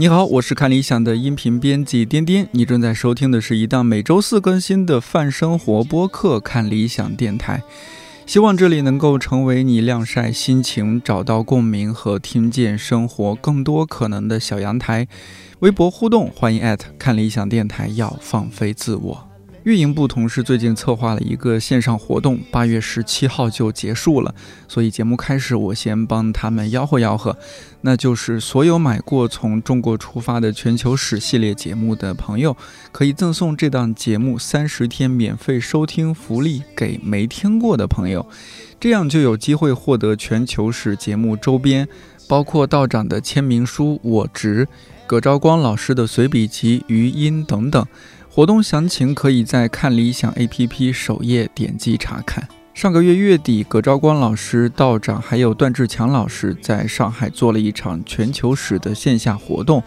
你好，我是看理想的音频编辑颠颠，你正在收听的是一档每周四更新的泛生活播客《看理想电台》。希望这里能够成为你晾晒心情、找到共鸣和听见生活更多可能的小阳台。微博互动，欢迎艾特看理想电台，要放飞自我。运营部同事最近策划了一个线上活动，八月十七号就结束了，所以节目开始，我先帮他们吆喝吆喝，那就是所有买过《从中国出发的全球史》系列节目的朋友，可以赠送这档节目三十天免费收听福利给没听过的朋友，这样就有机会获得全球史节目周边，包括道长的签名书《我执》，葛兆光老师的随笔集《余音》等等。活动详情可以在看理想 APP 首页点击查看。上个月月底，葛兆光老师、道长还有段志强老师在上海做了一场全球史的线下活动。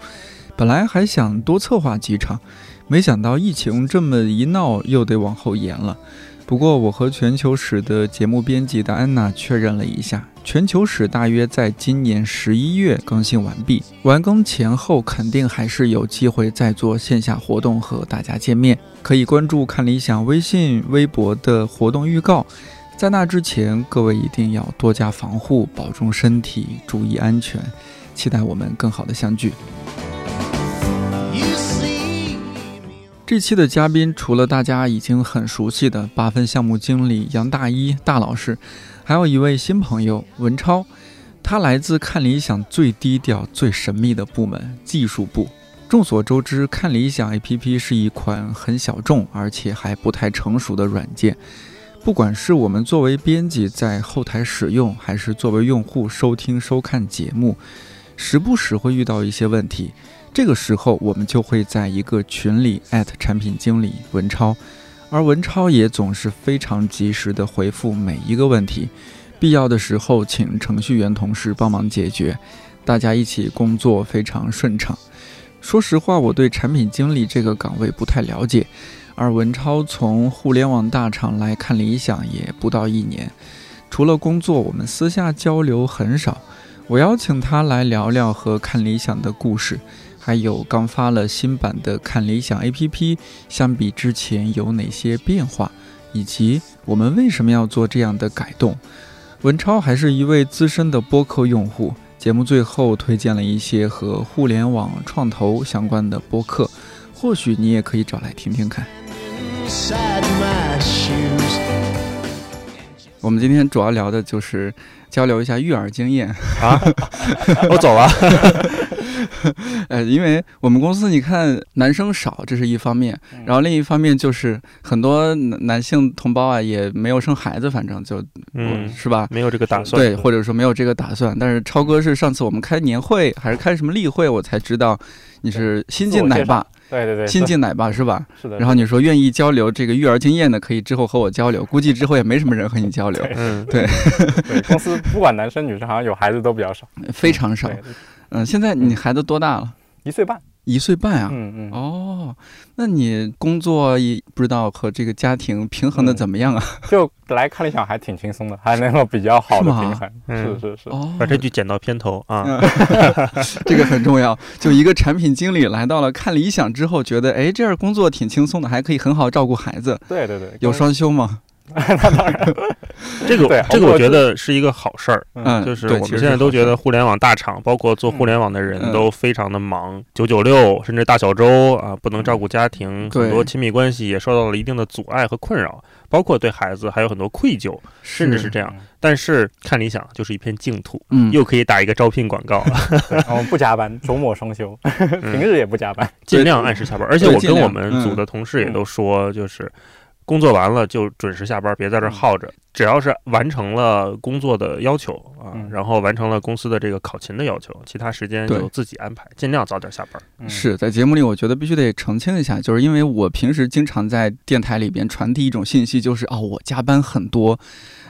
本来还想多策划几场，没想到疫情这么一闹，又得往后延了。不过，我和全球史的节目编辑的安娜确认了一下，全球史大约在今年十一月更新完毕，完更前后肯定还是有机会再做线下活动和大家见面。可以关注看理想微信、微博的活动预告。在那之前，各位一定要多加防护，保重身体，注意安全。期待我们更好的相聚。这期的嘉宾除了大家已经很熟悉的八分项目经理杨大一大老师，还有一位新朋友文超，他来自看理想最低调、最神秘的部门——技术部。众所周知，看理想 APP 是一款很小众而且还不太成熟的软件。不管是我们作为编辑在后台使用，还是作为用户收听收看节目，时不时会遇到一些问题。这个时候，我们就会在一个群里艾特产品经理文超，而文超也总是非常及时的回复每一个问题，必要的时候请程序员同事帮忙解决，大家一起工作非常顺畅。说实话，我对产品经理这个岗位不太了解，而文超从互联网大厂来看理想也不到一年，除了工作，我们私下交流很少。我邀请他来聊聊和看理想的故事。还有刚发了新版的看理想 APP，相比之前有哪些变化，以及我们为什么要做这样的改动？文超还是一位资深的播客用户，节目最后推荐了一些和互联网创投相关的播客，或许你也可以找来听听看。我们今天主要聊的就是交流一下育儿经验啊，我走了。呃，因为我们公司你看男生少，这是一方面，然后另一方面就是很多男性同胞啊也没有生孩子，反正就嗯是吧？没有这个打算，对，或者说没有这个打算。但是超哥是上次我们开年会还是开什么例会，我才知道你是新晋奶爸，对对对，新晋奶爸是吧？是的。然后你说愿意交流这个育儿经验的，可以之后和我交流。估计之后也没什么人和你交流。嗯，对。对，公司不管男生女生，好像有孩子都比较少，非常少。嗯，现在你孩子多大了？一岁半。一岁半啊。嗯嗯。哦，那你工作也不知道和这个家庭平衡的怎么样啊？就来看理想还挺轻松的，还能够比较好的平衡。是是是。哦，把这句剪到片头啊。这个很重要。就一个产品经理来到了看理想之后，觉得哎，这样工作挺轻松的，还可以很好照顾孩子。对对对。有双休吗？那当然，这个这个我觉得是一个好事儿。嗯，就是我们现在都觉得互联网大厂，包括做互联网的人都非常的忙，九九六甚至大小周啊，不能照顾家庭，很多亲密关系也受到了一定的阻碍和困扰，包括对孩子还有很多愧疚，甚至是这样。但是看理想就是一片净土，嗯，又可以打一个招聘广告，我们不加班，周末双休，平日也不加班，尽量按时下班。而且我跟我们组的同事也都说，就是。工作完了就准时下班，别在这耗着。只要是完成了工作的要求啊，然后完成了公司的这个考勤的要求，其他时间就自己安排，尽量早点下班。是在节目里，我觉得必须得澄清一下，就是因为我平时经常在电台里边传递一种信息，就是哦，我加班很多。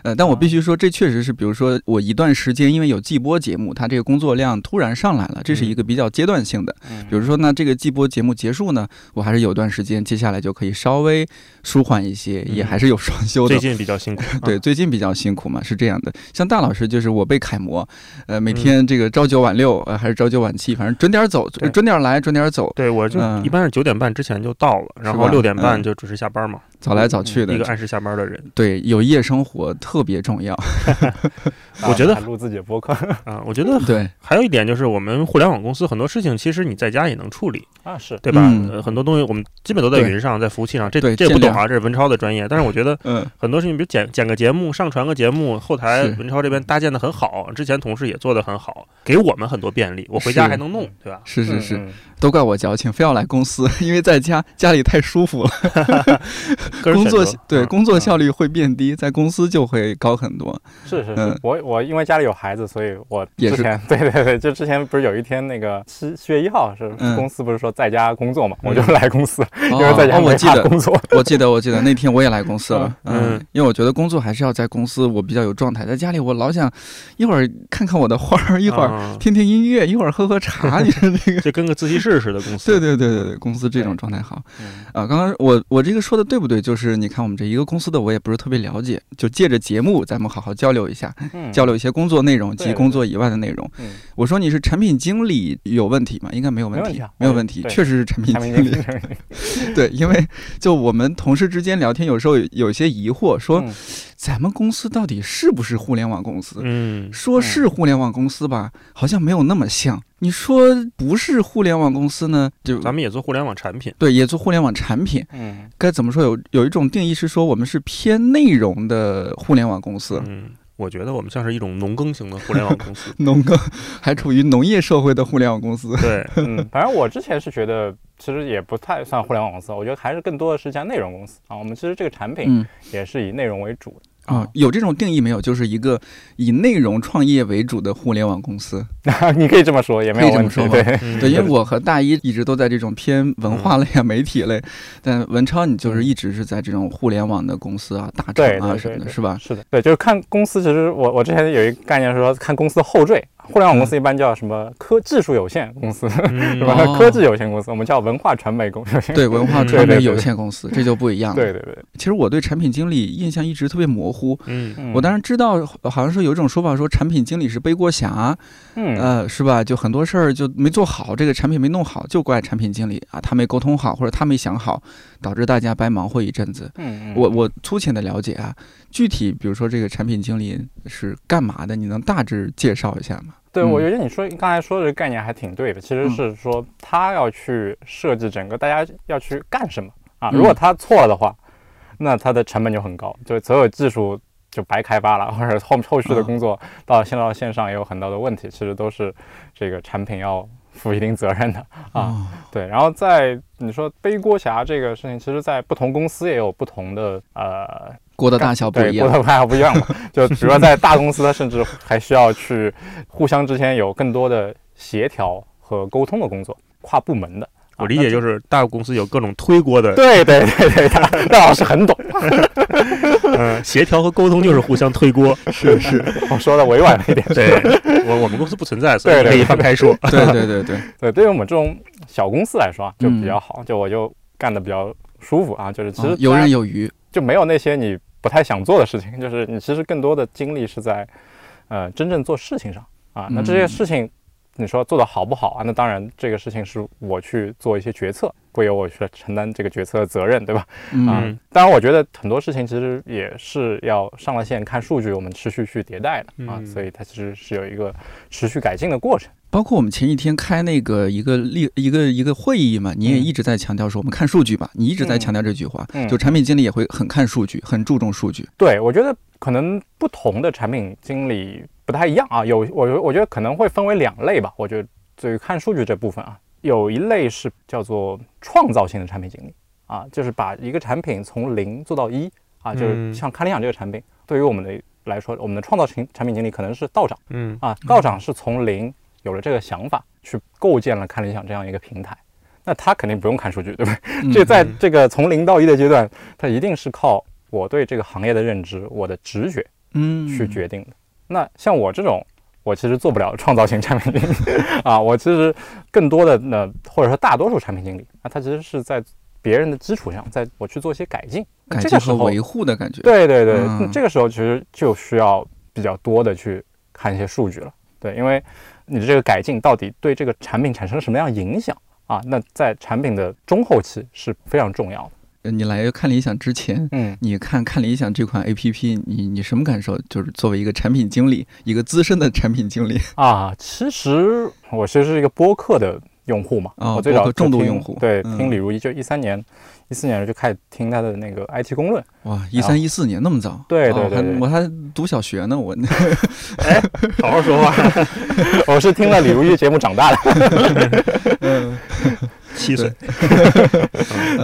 呃，但我必须说，这确实是，比如说我一段时间因为有季播节目，它这个工作量突然上来了，这是一个比较阶段性的。比如说那，这个季播节目结束呢，我还是有段时间，接下来就可以稍微舒缓一些，也还是有双休的。最近比较辛苦，对，最近比较辛苦嘛，是这样的。像大老师就是我被楷模，呃，每天这个朝九晚六，呃，还是朝九晚七，反正准点走，准点来，准点走。对，我就一般是九点半之前就到了，然后六点半就准时下班嘛。早来早去的一个按时下班的人，对，有夜生活特别重要。我觉得录自己的播客 啊，我觉得对。还有一点就是，我们互联网公司很多事情，其实你在家也能处理啊，是对吧？很多东西我们基本都在云上，在服务器上。这这不懂啊，这是文超的专业。但是我觉得，嗯，很多事情，比如剪剪个节目、上传个节目，后台文超这边搭建的很好，之前同事也做的很好，给我们很多便利。我回家还能弄，对吧？是是是，都怪我矫情，非要来公司，因为在家家里太舒服了。工作对工作效率会变低，在公司就会高很多。是是是，我我因为家里有孩子，所以我之前 对对对，就之前不是有一天那个七七月一号是公司不是说在家工作嘛，我就来公司，因为在家没法工作。我记得我记得那天我也来公司了，嗯，因为我觉得工作还是要在公司，我比较有状态。在家里我老想一会儿看看我的花儿，一会儿听听音乐，一会儿喝喝茶，你说那个。就跟个自习室似的公司。对对对对对，公司这种状态好。啊，刚刚我我这个说的对不对？就是你看我们这一个公司的，我也不是特别了解，就借着节目，咱们好好交流一下，交流一些工作内容及工作以外的内容。我说你是产品经理有问题吗？应该没有问题，没有问题，确实是产品经理。对，因为就我们同事之间聊天，有时候有些疑惑，说咱们公司到底是不是互联网公司？嗯，说是互联网公司吧，好像没有那么像。你说不是互联网公司呢？就咱们也做互联网产品，对，也做互联网产品。嗯，该怎么说？有有一种定义是说，我们是偏内容的互联网公司。嗯，我觉得我们像是一种农耕型的互联网公司，农耕还处于农业社会的互联网公司。对，嗯，反正我之前是觉得，其实也不太算互联网公司，我觉得还是更多的是一家内容公司啊。我们其实这个产品也是以内容为主的。啊，有这种定义没有？就是一个以内容创业为主的互联网公司，你可以这么说，也没有这么说对对，因为我和大一一直都在这种偏文化类啊、媒体类，但文超你就是一直是在这种互联网的公司啊、大厂啊什么的，是吧？是的，对，就是看公司。其实我我之前有一个概念是说，看公司的后缀。互联网公司一般叫什么科技术有限公司，是吧？科技有限公司，我们叫文化传媒公司。对，文化传媒有限公司，这就不一样了。对对对。其实我对产品经理印象一直特别模糊。嗯。我当然知道，好像是有一种说法说产品经理是背锅侠。嗯。呃，是吧？就很多事儿就没做好，这个产品没弄好，就怪产品经理啊，他没沟通好，或者他没想好，导致大家白忙活一阵子。嗯。我我粗浅的了解啊，具体比如说这个产品经理是干嘛的，你能大致介绍一下吗？对，我觉得你说刚才说的这个概念还挺对的，其实是说他要去设计整个大家要去干什么啊？如果他错了的话，那他的成本就很高，就所有技术就白开发了，或者后后续的工作到线到线上也有很多的问题，其实都是这个产品要负一定责任的啊。对，然后在你说背锅侠这个事情，其实在不同公司也有不同的呃。锅的大小不一样，锅的大小不一样嘛。就比如说在大公司，它甚至还需要去互相之间有更多的协调和沟通的工作，跨部门的。我理解就是大公司有各种推锅的。对对对对，大大 老师很懂。嗯，协调和沟通就是互相推锅。是是，我说的委婉了一点。对，我我们公司不存在，所以可以放开说。对对对对对，对于我们这种小公司来说就比较好，就我就干的比较舒服啊，就是其实游刃有余，就没有那些你。不太想做的事情，就是你其实更多的精力是在，呃，真正做事情上啊。那这些事情，你说做的好不好啊？那当然，这个事情是我去做一些决策，会由我去承担这个决策的责任，对吧？嗯。当然，我觉得很多事情其实也是要上了线看数据，我们持续去迭代的啊。所以它其实是有一个持续改进的过程。包括我们前几天开那个一个例一个一个会议嘛，你也一直在强调说我们看数据吧，你一直在强调这句话，就产品经理也会很看数据，很注重数据。对，我觉得可能不同的产品经理不太一样啊，有我我觉得可能会分为两类吧。我觉得对于看数据这部分啊，有一类是叫做创造性的产品经理啊，就是把一个产品从零做到一啊，就是像看理想这个产品，对于我们的来说，我们的创造型产品经理可能是道长，嗯啊，道长是从零有了这个想法，去构建了看理想这样一个平台，那他肯定不用看数据，对不对？这在这个从零到一的阶段，他一定是靠我对这个行业的认知，我的直觉，嗯，去决定的。那像我这种。我其实做不了创造型产品经理 啊，我其实更多的呢，或者说大多数产品经理啊，他其实是在别人的基础上，在我去做一些改进，改进和维护的感觉。对对对，这个时候其实就需要比较多的去看一些数据了。对，因为你的这个改进到底对这个产品产生了什么样影响啊？那在产品的中后期是非常重要的。你来看理想之前，嗯，你看看理想这款 A P P，你你什么感受？就是作为一个产品经理，一个资深的产品经理 啊，其实我其实是一个播客的用户嘛，我最早重度用户，对，听李如一就一三年，一四年就开始听他的那个 I T 公论，哇，一三一四年那么早，对对对，我还读小学呢，我，哎，好好说话，我是听了李如一节目长大的，嗯，七岁，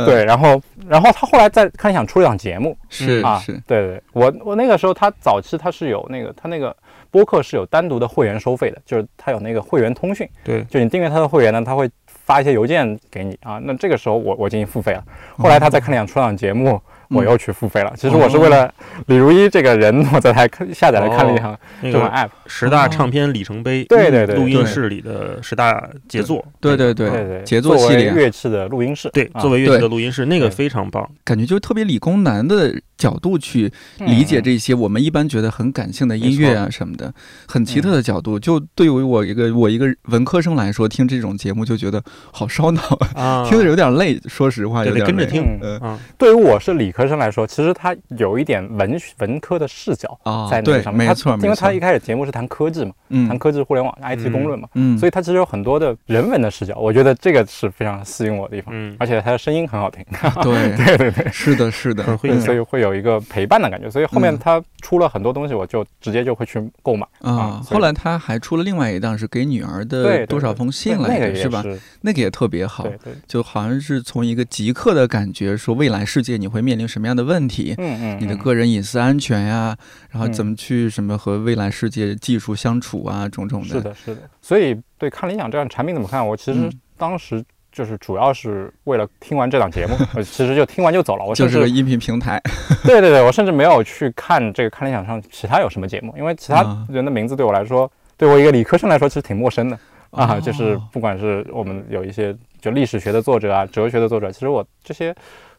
对，然后。然后他后来在看理想出了一档节目，是啊，是对对，我我那个时候他早期他是有那个他那个播客是有单独的会员收费的，就是他有那个会员通讯，对，就你订阅他的会员呢，他会发一些邮件给你啊，那这个时候我我进行付费了。后来他在看理想出了档节目。我又去付费了。其实我是为了李如一这个人，我才看下载来看了一下这个 app。十大唱片里程碑，对对对，录音室里的十大杰作，对对对对，杰作系列乐器的录音室，对，作为乐器的录音室，那个非常棒，感觉就特别理工男的角度去理解这些我们一般觉得很感性的音乐啊什么的，很奇特的角度。就对于我一个我一个文科生来说，听这种节目就觉得好烧脑啊，听着有点累。说实话，有点跟着听。嗯，对于我是理科生来说，其实他有一点文文科的视角在那上面。没错，因为他一开始节目是谈科技嘛，谈科技、互联网、IT 公论嘛，嗯，所以他其实有很多的人文的视角。我觉得这个是非常吸引我的地方，嗯，而且他的声音很好听。对对对对，是的，是的，所以会有一个陪伴的感觉。所以后面他出了很多东西，我就直接就会去购买啊。后来他还出了另外一档，是给女儿的多少封信来着，是吧？那个也特别好，对对，就好像是从一个极客的感觉，说未来世界你会面临什么样的问题？嗯嗯，你的个人隐私安全呀，然后怎么去什么和未来世界技术相处啊，种种的。是的，是的。所以对看理想这样产品怎么看？我其实当时就是主要是为了听完这档节目，我其实就听完就走了。我就是个音频平台。对对对，我甚至没有去看这个看理想上其他有什么节目，因为其他人的名字对我来说，对我一个理科生来说其实挺陌生的啊。就是不管是我们有一些就历史学的作者啊，哲学的作者，其实我这些。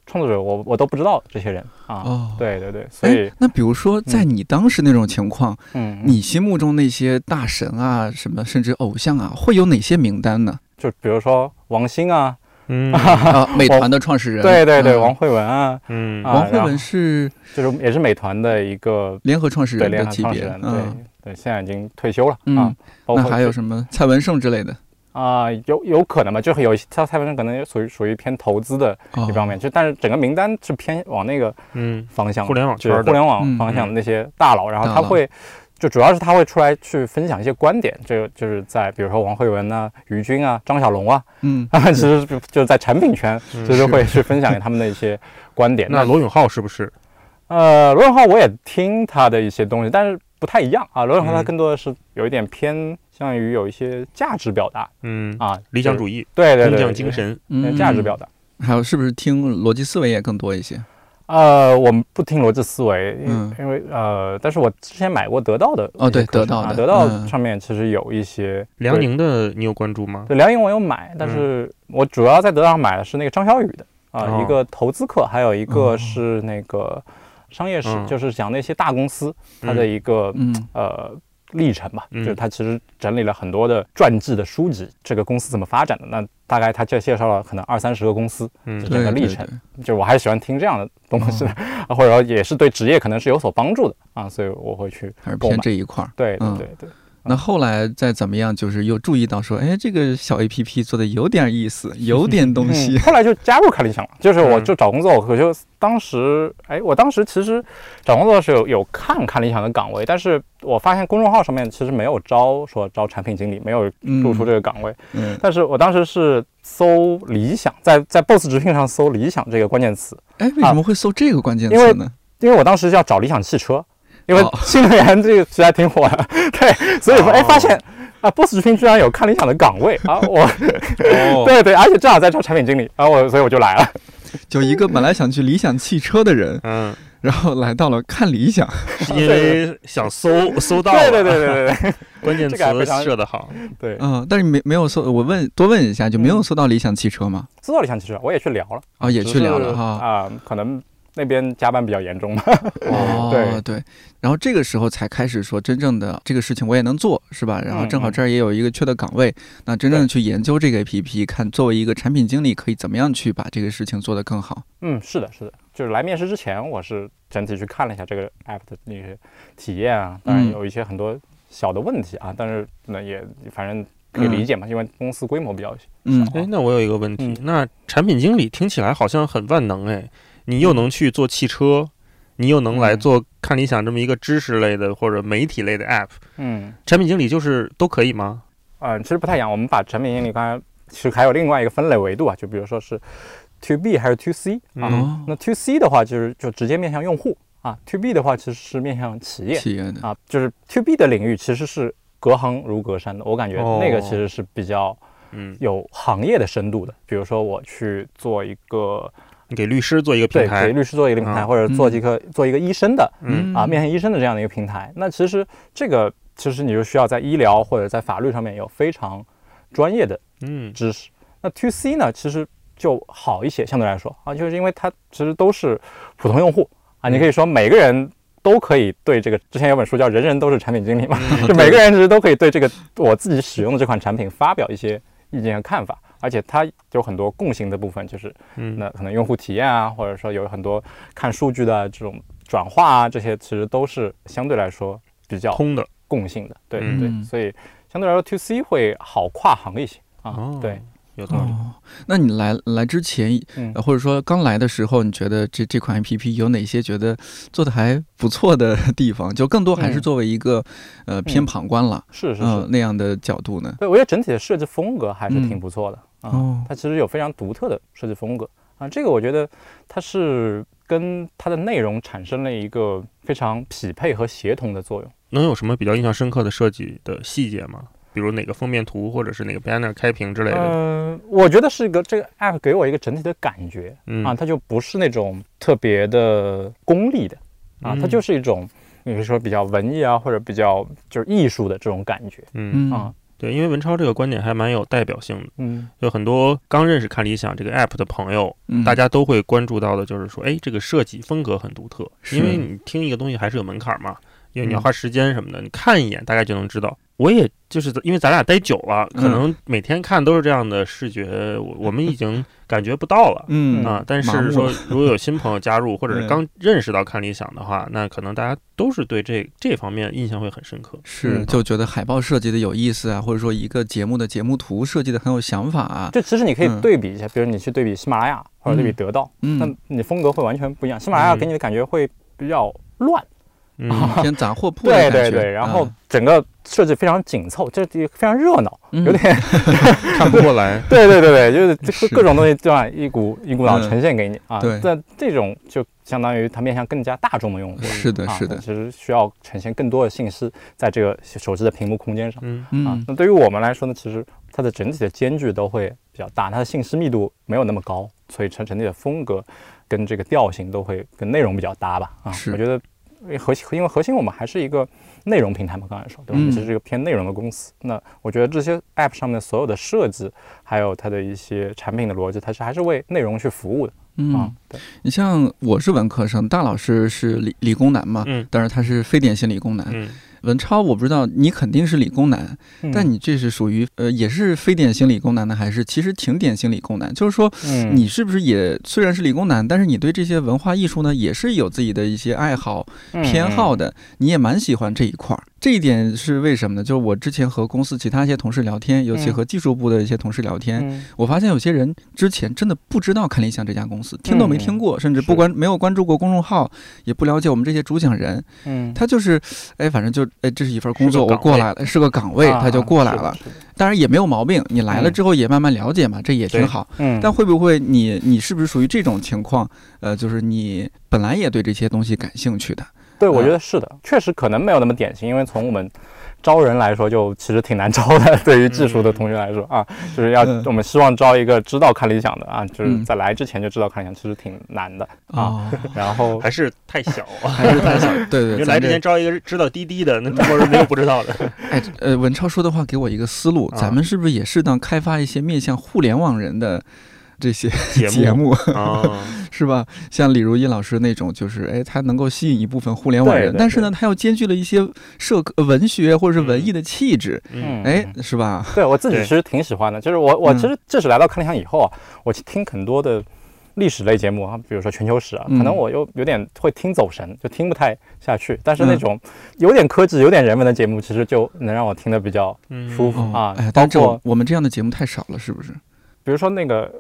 创作者，我我都不知道这些人啊。哦，对对对，所以那比如说，在你当时那种情况，嗯，你心目中那些大神啊，什么甚至偶像啊，会有哪些名单呢？就比如说王兴啊，嗯，美团的创始人，对对对，王慧文啊，嗯，王慧文是就是也是美团的一个联合创始人的级别，对对，现在已经退休了啊。那还有什么蔡文胜之类的？啊，有有可能吧，就是有他蔡文胜可能属于属于偏投资的一方面，就但是整个名单是偏往那个嗯。方向，互联网圈互联网方向的那些大佬，然后他会就主要是他会出来去分享一些观点，就就是在比如说王慧文啊、于军啊、张小龙啊，嗯，他 们其实就是在产品圈，就是会去分享他们的一些观点。那罗永浩是不是？呃，罗永浩我也听他的一些东西，但是不太一样啊。罗永浩他更多的是有一点偏。向于有一些价值表达，嗯啊，理想主义，对对对，工匠精神，嗯，价值表达。还有是不是听逻辑思维也更多一些？呃，我们不听逻辑思维，因因为呃，但是我之前买过得到的哦，对，得到的，得到上面其实有一些辽宁的，你有关注吗？对，辽宁我有买，但是我主要在得到上买的是那个张小雨的啊，一个投资课，还有一个是那个商业史，就是讲那些大公司它的一个呃。历程吧，就是他其实整理了很多的传记的书籍，这个公司怎么发展的？那大概他就介绍了可能二三十个公司，嗯，整个历程。就我还是喜欢听这样的东西，或者说也是对职业可能是有所帮助的啊，所以我会去还是偏这一块儿。对对对对。那后来再怎么样，就是又注意到说，哎，这个小 A P P 做的有点意思，有点东西。后来就加入看理想了，就是我就找工作，我就当时，哎，我当时其实找工作的时候有有看看理想的岗位，但是我发现公众号上面其实没有招说招产品经理，没有露出这个岗位。嗯。但是我当时是搜理想，在在 Boss 直聘上搜理想这个关键词。哎，为什么会搜这个关键词呢？因为我当时要找理想汽车，因为哦。新能源这个实在挺火的，对，所以说哎哦发现啊，，boss 直聘居然有看理想的岗位啊，我哦，对对，而且正好在招产品经理，然后我所以我就来了。就一个本来想去理想汽车的人，嗯，然后来到了看理想。是因为想搜搜到了，对对对。对对对关键词设的好，对，嗯，但是没没有搜，我问多问一下，就没有搜到理想汽车吗？搜到理想汽车，我也去聊了，啊，也去聊了哈。啊、可能那边加班比较严重嘛。哦，对。对，然后这个时候才开始说真正的这个事情我也能做，是吧？然后正好嗯这儿也有一个缺的岗位，那真正的去研究这个 APP，看作为一个产品经理可以怎么样去把这个事情做得更好。嗯，是的，是的，就是来面试之前，我是整体去看了一下这个 app 的那些体验啊，当然嗯有一些很多小的问题啊，但是那也反正可以理解嘛，因为公司规模比较小。嗯。哎，那我有一个问题，嗯。那产品经理听起来好像很万能哎，你又能去做汽车，你又能来嗯。做看理想这么一个知识类的或者媒体类的 app，嗯，产品经理就是都可以吗？呃，其实不太一样，我们把产品经理刚才其实还有另外一个分类维度啊，就比如说是 to B 还是 to C 啊。那 to C 的话就是就直接面向用户啊，to B 的话其实是面向企业企业的，啊，就是 to B 的领域其实是隔行如隔山的，我感觉哦。那个其实是比较嗯，有行业的深度的。比如说我去做一个你给律师做一个平台，给，律师做一个平台，啊或者做一个做一个医生的嗯。啊，面向医生的这样的一个平台，那其实这个其实你就需要在医疗或者在法律上面有非常专业的嗯。知识。那 to C 呢，其实就好一些，相对来说啊，就是因为它其实都是普通用户啊，你可以说每个人都可以对这个，之前有本书叫《人人都是产品经理》嘛，就每个人其实都可以对这个我自己使用的这款产品发表一些意见和看法，而且它有很多共性的部分，就是嗯，那可能用户体验啊，或者说有很多看数据的这种转化啊，这些其实都是相对来说比较通的，共性的，对对对，所以相对来说 to C 会好跨行一些啊，哦对，有道理。哦，那你来来之前，嗯。呃或者说刚来的时候，你觉得这这款 APP 有哪些觉得做的还不错的地方？就更多还是嗯。作为一个、呃偏嗯。旁观了，是是是，嗯那样的角度呢？对我觉得整体的设计风格还是嗯。挺不错的啊，哦，它其实有非常独特的设计风格啊，这个我觉得它是跟它的内容产生了一个非常匹配和协同的作用。能有什么比较印象深刻的设计的细节吗？比如哪个封面图，或者是哪个 banner 开屏之类的？嗯，我觉得是一个这个 app 给我一个整体的感觉嗯啊，它就不是那种特别的功利的啊，它嗯就是一种你可以说比较文艺啊，或者比较就是艺术的这种感觉嗯，嗯啊，对，因为文超这个观点还蛮有代表性的。嗯有很多刚认识看理想这个 app 的朋友，嗯大家都会关注到的，就是说，哎，这个设计风格很独特。因为你听一个东西还是有门槛嘛，因为你要嗯花时间什么的，你看一眼大概就能知道。我也就是因为咱俩待久了，可嗯能每天看都是这样的视觉，我我们已经感觉不到了。嗯啊，但是说，如果有新朋友加入，或者是嗯刚认识到看理想的话，那可能大家都是对这这方面印象会很深刻。是嗯就觉得海报设计的有意思啊，或者说一个节目的节目图设计的很有想法啊，就其实你可以嗯对比一下，比如你去对比喜马拉雅或者对比嗯得到，那嗯，你风格会完全不一样。喜马拉雅嗯给你的感觉会比较乱，嗯，偏杂货铺对对对，然后啊整个设计非常紧凑，这非常热闹，嗯有点 看不过来。对对对对，就是 这各各种东西对吧一股一股脑嗯呈现给你啊。对这这种就相当于它面向更加大众的用户。啊是的是的其实需要呈现更多的信息在这个手机的屏幕空间上嗯啊嗯。那对于我们来说呢，其实它的整体的间距都会比较大，它的信息密度没有那么高，所以整整体的风格跟这个调性都会跟内容比较搭吧。啊，是我觉得核心，因为核心我们还是一个内容平台嘛，刚才说对吧？我们嗯其实是一个偏内容的公司。那我觉得这些 App 上面的所有的设计，还有它的一些产品的逻辑，它是还是为内容去服务的啊嗯，。对，你像我是文科生，大老师是理理工男嘛，嗯但是他是非典型理工男。嗯文超我不知道，你肯定是理工男，嗯但你这是属于呃也是非典型理工男呢，还是其实挺典型理工男？就是说嗯你是不是也虽然是理工男，但是你对这些文化艺术呢也是有自己的一些爱好偏好的。的，你也蛮喜欢这一块儿。这一点是为什么呢？就是我之前和公司其他一些同事聊天，尤其和技术部的一些同事聊天，嗯我发现有些人之前真的不知道看理想这家公司，听都没听过，甚至不关没有关注过公众号，也不了解我们这些主讲人。嗯，他就是，哎，反正就，哎，这是一份工作，我过来了，是个岗位，啊他就过来了。当然也没有毛病，你来了嗯之后也慢慢了解嘛，这也挺好。嗯，但会不会你你是不是属于这种情况？呃，就是你本来也对这些东西感兴趣的，对，我啊觉得是的，确实可能没有那么典型，因为从我们招人来说，就其实挺难招的。对于技术的同学来说啊，就是要嗯我们希望招一个知道看理想的啊，就是嗯在来之前就知道看理想，其实挺难的啊。哦，然后还是太小啊。还是太小，对对，因为来之前招一个知道滴滴的，那中国人没有不知道的。哎，呃，文超说的话给我一个思路，啊咱们是不是也适当开发一些面向互联网人的这些节 节目，啊，是吧？像李如一老师那种，就是哎，他能够吸引一部分互联网人，对对但是呢，他又兼具了一些社科、呃文学或者是文艺的气质，嗯，哎，是吧？对我自己其实挺喜欢的，就是我我嗯。其实这是来到看理想以后啊，我听很多的历史类节目啊，比如说全球史啊，嗯可能我又有点会听走神，就听不太下去。但是那嗯。种有点科技、有点人文的节目，其实就能让我听得比较嗯。舒服啊哎，包但这种括我们这样的节目太少了，是不是？比如说那个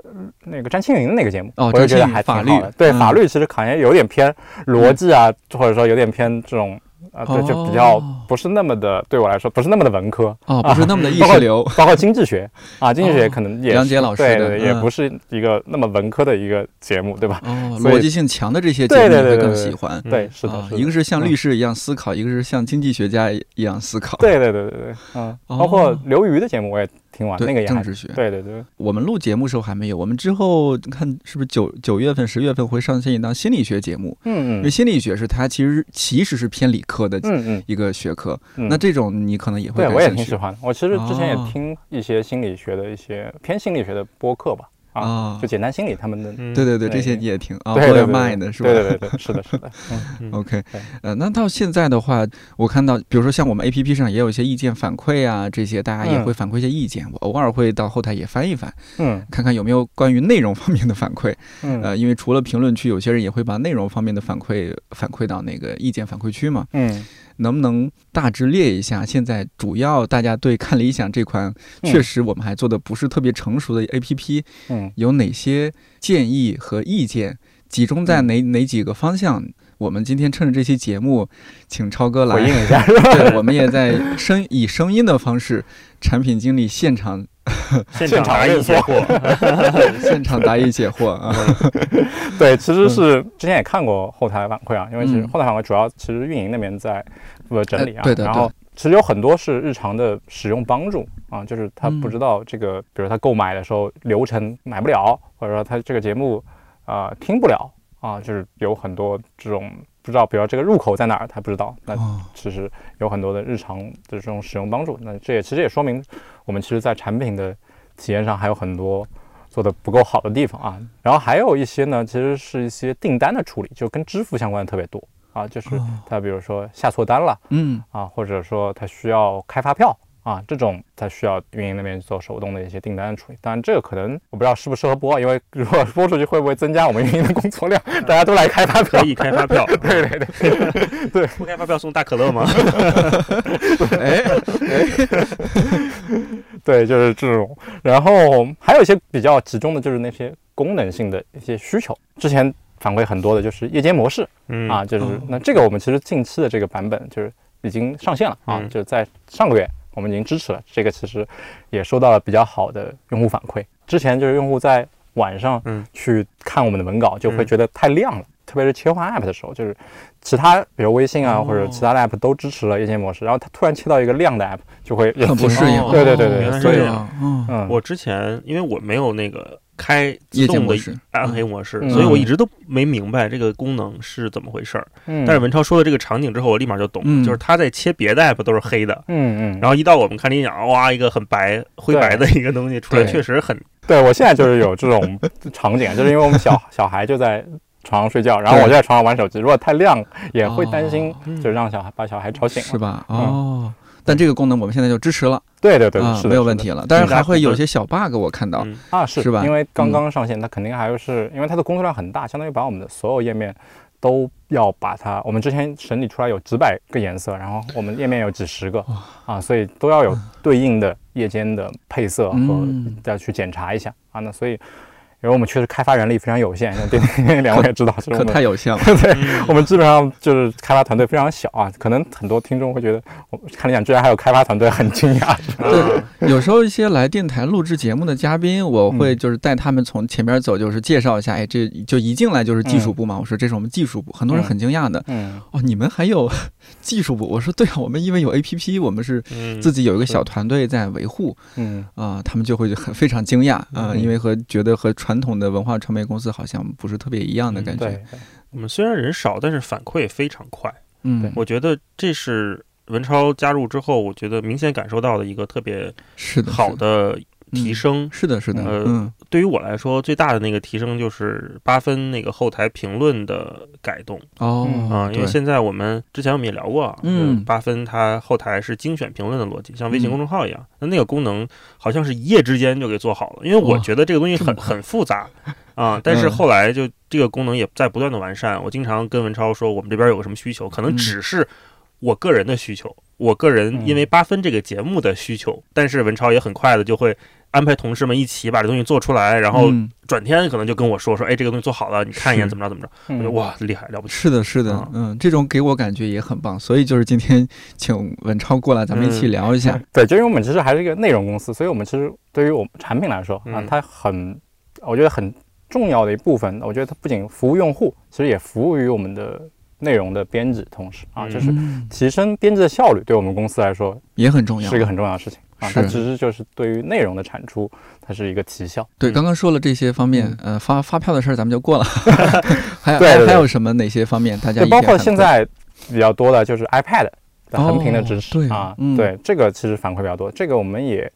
那个詹青云的那个节目，哦我就觉得还挺法律好的。对，嗯法律其实考研有点偏逻辑啊，或者说有点偏这种啊，对，就比较哦不是那么的，对我来说不是那么的文科。哦，不是那么的意包括识流。包括经济学啊，经济学哦可能也是杨洁老师对对，也嗯不是一个那么文科的一个节目，对吧？哦，逻辑性强的这些节对目你会更喜欢。嗯对，是的，一个是像嗯律师一样思考，一个是像经济学家一样思考。对对对对对，嗯，包括刘瑜的节目我也听完，那个政治学。对对对，我们录节目时候还没有，我们之后看是不是九九月份、十月份会上线一档心理学节目，嗯嗯因为心理学是它其实其实是偏理科的一个学科。嗯，那这种你可能也会对我也挺喜欢的。我其实之前也哦听一些心理学的一些偏心理学的播客吧，啊，啊。就。简单心理他们的，嗯。对对对，这些你也听啊对 b 对 o 对 Mind 是吧？对对对对，是的，是的，OK，呃，那到现在的话，我看到，比如说像我们 APP 上也有一些意见反馈啊，这些大家也嗯会反馈一些意见，我偶尔会到后台也翻一翻，嗯。看看有没有关于内容方面的反馈。嗯。呃，因为除了评论区，有些人也会把内容方面的反馈反馈到那个意见反馈区嘛。嗯，能不能大致列一下，现在主要大家对看理想这款确实我们还做的不是特别成熟的 APP，嗯。有哪些建议和意见，集中在嗯。哪哪几个方向？我们今天趁着这期节目，请超哥来回应一下？对，我们也在声以声音的方式，产品经理现场 现场答疑解惑，现场答疑解惑。啊。对，其实是之前也看过后台反馈啊，因为其实嗯。后台反馈主要其实运营那边在负责整理啊，呃对的然后其实有很多是日常的使用帮助啊，就是他嗯不知道这个，比如他购买的时候流程买不了，或者说他这个节目啊、听不了啊，就是有很多这种不知道，比如这个入口在哪儿他不知道，那哦，其实有很多的日常的这种使用帮助。那这也其实也说明我们其实在产品的体验上还有很多做的不够好的地方啊。然后还有一些呢，其实是一些订单的处理，就跟支付相关的特别多啊，就是他比如说下错单了嗯，啊，或者说他需要开发票。啊，这种他需要运营那边做手动的一些订单处理，当然这个可能我不知道适不适合播，因为如果播出去会不会增加我们运营的工作量？大家都来开发票可，以开发票，对对对 对，不开发票送大可乐吗？哎，对，就是这种。然后还有一些比较集中的，就是那些功能性的一些需求。之前反馈很多的就是夜间模式嗯啊，就是哦那这个我们其实近期的这个版本就是已经上线了啊，嗯就是在上个月我们已经支持了。这个其实也收到了比较好的用户反馈。之前就是用户在晚上嗯去看我们的文稿，就会嗯觉得太亮了。特别是切换 app 的时候，就是其他比如微信啊、哦或者其他的 app 都支持了夜间模式，然后它突然切到一个亮的 app，就会很不适应。哦对对对对所以嗯，我之前因为我没有那个开自动的暗黑模式，嗯。所以我一直都没明白这个功能是怎么回事儿。嗯。但是文超说的这个场景之后，我立马就懂，嗯。就是他在切别的 app 都是黑的，嗯嗯，然后一到我们看理想，哇，一个很白灰白的一个东西出来，确实很对我现在就是有这种场景，就是因为我们小小孩就在床上睡觉，然后我就在床上玩手机，如果太亮也会担心哦，就让小孩把小孩吵醒了。是吧？嗯。哦，但这个功能我们现在就支持了对对对，啊是，的没有问题。了。但是还会有嗯些小 bug，我看到。嗯啊，是是吧因为刚刚上线，它肯定还是因为它的工作量很大，相当于把我们的所有页面都要把它，我们之前审理出来有几百个颜色，然后我们页面有几十个啊，所以都要有对应的夜间的配色和要去检查一下啊。那所以。因为我们确实开发人力非常有限，对 两位也知道，可太有限了。对，我们基本上就是开发团队非常小啊。可能很多听众会觉得，我看理想居然还有开发团队，很惊讶。对，有时候一些来电台录制节目的嘉宾，我会就是带他们从前面走，就是介绍一下。哎，这就一进来就是技术部嘛。我说这是我们技术部，很多人很惊讶的。嗯。哦，你们还有技术部？我说对啊，我们因为有 APP，我们是自己有一个小团队在维护。嗯。啊，他们就会很非常惊讶啊，因为和觉得和。传统的文化传媒公司好像不是特别一样的感觉。我们虽然人少，但是反馈非常快。嗯，我觉得这是文超加入之后，我觉得明显感受到的一个特别好的。提升是的，是的。呃，对于我来说，最大的那个提升就是八分那个后台评论的改动哦啊，因为现在我们之前我们也聊过啊，嗯，八分它后台是精选评论的逻辑，像微信公众号一样，那那个功能好像是一夜之间就给做好了。因为我觉得这个东西很很复杂 啊，但是后来就这个功能也在不断的完善。我经常跟文超说，我们这边有个什么需求，可能只是我个人的需求，我个人因为八分这个节目的需求，但是文超也很快的就会。安排同事们一起把这东西做出来，然后转天可能就跟我说说，哎，这个东西做好了，你看一眼怎么着怎么着。我觉得哇，厉害了不起。是的，是的，嗯，这种给我感觉也很棒。所以就是今天请文超过来，咱们一起聊一下。对，就因为我们其实还是一个内容公司，所以我们其实对于我们产品来说啊，它很，我觉得很重要的一部分。我觉得它不仅服务用户，其实也服务于我们的内容的编辑同时啊，就是提升编辑的效率，对我们公司来说也很重要，是一个很重要的事情。啊，它其实就是对于内容的产出，它是一个提效。对，刚刚说了这些方面，呃，发发票的事儿咱们就过了。还还还有什么哪些方面？大家包括现在比较多的就是 iPad 的横屏的支持啊，对，这个其实反馈比较多。这个我们也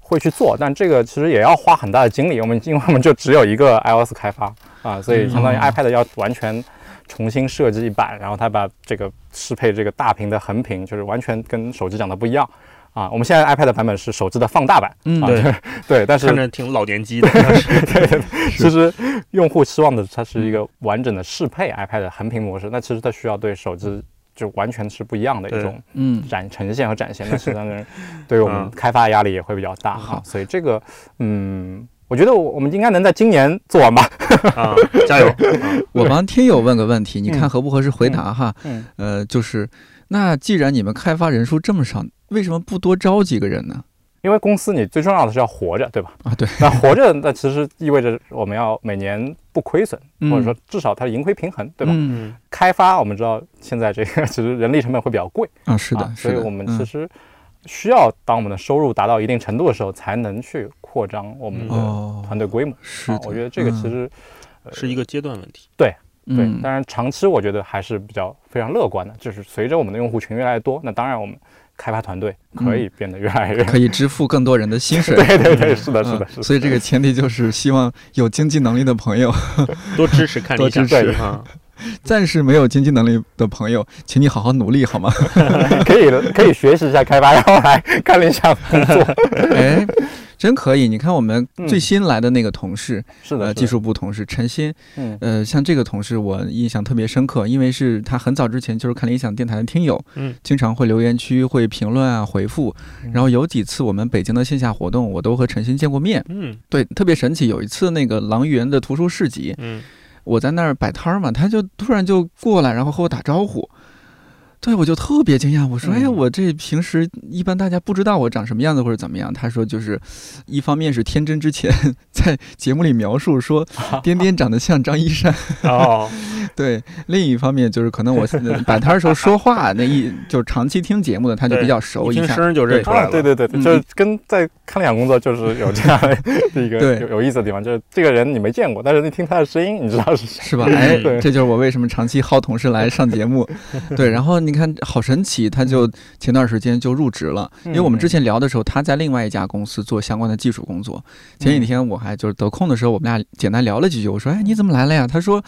会去做，但这个其实也要花很大的精力。我们因为我们就只有一个 iOS 开发啊，所以相当于 iPad 要完全重新设计一版，然后它把这个适配这个大屏的横屏，就是完全跟手机长得不一样。啊，我们现在 iPad 版本是手机的放大版，嗯，对对，但是看着挺老年机的。对，其实用户期望的它是一个完整的适配 iPad 横屏模式，那其实它需要对手机就完全是不一样的一种嗯展呈现和展现，那实际上 对于我们开发压力也会比较大哈。所以这个嗯，我觉得我们应该能在今年做完吧。啊，加油！我帮听友问个问题，你看合不合适回答哈？嗯，呃，就是那既然你们开发人数这么少。为什么不多招几个人呢？因为公司你最重要的是要活着，对吧？啊，对。那活着，那其实意味着我们要每年不亏损，或者说至少它盈亏平衡，对吧？嗯。开发我们知道现在这个 其实人力成本会比较贵啊，是的，所以我们其实需要当我们的收入达到一定程度的时候，才能去扩张我们的团队规模。是，我觉得这个其实是一个阶段问题。对对，当然长期我觉得还是比较非常乐观的，就是随着我们的用户群越来越多，那当然我们。开发团队可以变得越来越可以支付更多人的薪水。对 对对，是的，是的，是的。所以这个前提就是希望有经济能力的朋友多支持，看多支持啊。暂时没有经济能力的朋友，请你好好努力好吗？可以可以学习一下开发，然后来看理想工作。哎。真可以！你看我们最新来的那个同事，是的，技术部同事陈鑫，嗯，呃，像这个同事我印象特别深刻，因为是他很早之前就是看理想电台的听友，嗯，经常会留言区会评论啊回复，然后有几次我们北京的线下活动，我都和陈鑫见过面，嗯，对，特别神奇。有一次那个狼园的图书市集，嗯，我在那儿摆摊儿嘛，他就突然就过来，然后和我打招呼。对，我就特别惊讶。我说：“哎呀，我这平时一般大家不知道我长什么样子或者怎么样。”他说：“就是，一方面是天真之前在节目里描述说，颠颠长得像张一山。哦，对。另一方面就是可能我摆摊的时候说话那一就长期听节目的他就比较熟，一听声就认出来了。对对对，就是跟在看理想工作就是有这样的 一个有有意思的地方，就是这个人你没见过，但是你听他的声音，你知道是谁，是吧？哎，这就是我为什么长期薅同事来上节目。对，然后你。你看，好神奇！他就前段时间就入职了，因为我们之前聊的时候，他在另外一家公司做相关的技术工作。前几天我还就是得空的时候，我们俩简单聊了几句。我说：“哎，你怎么来了呀？”他说：“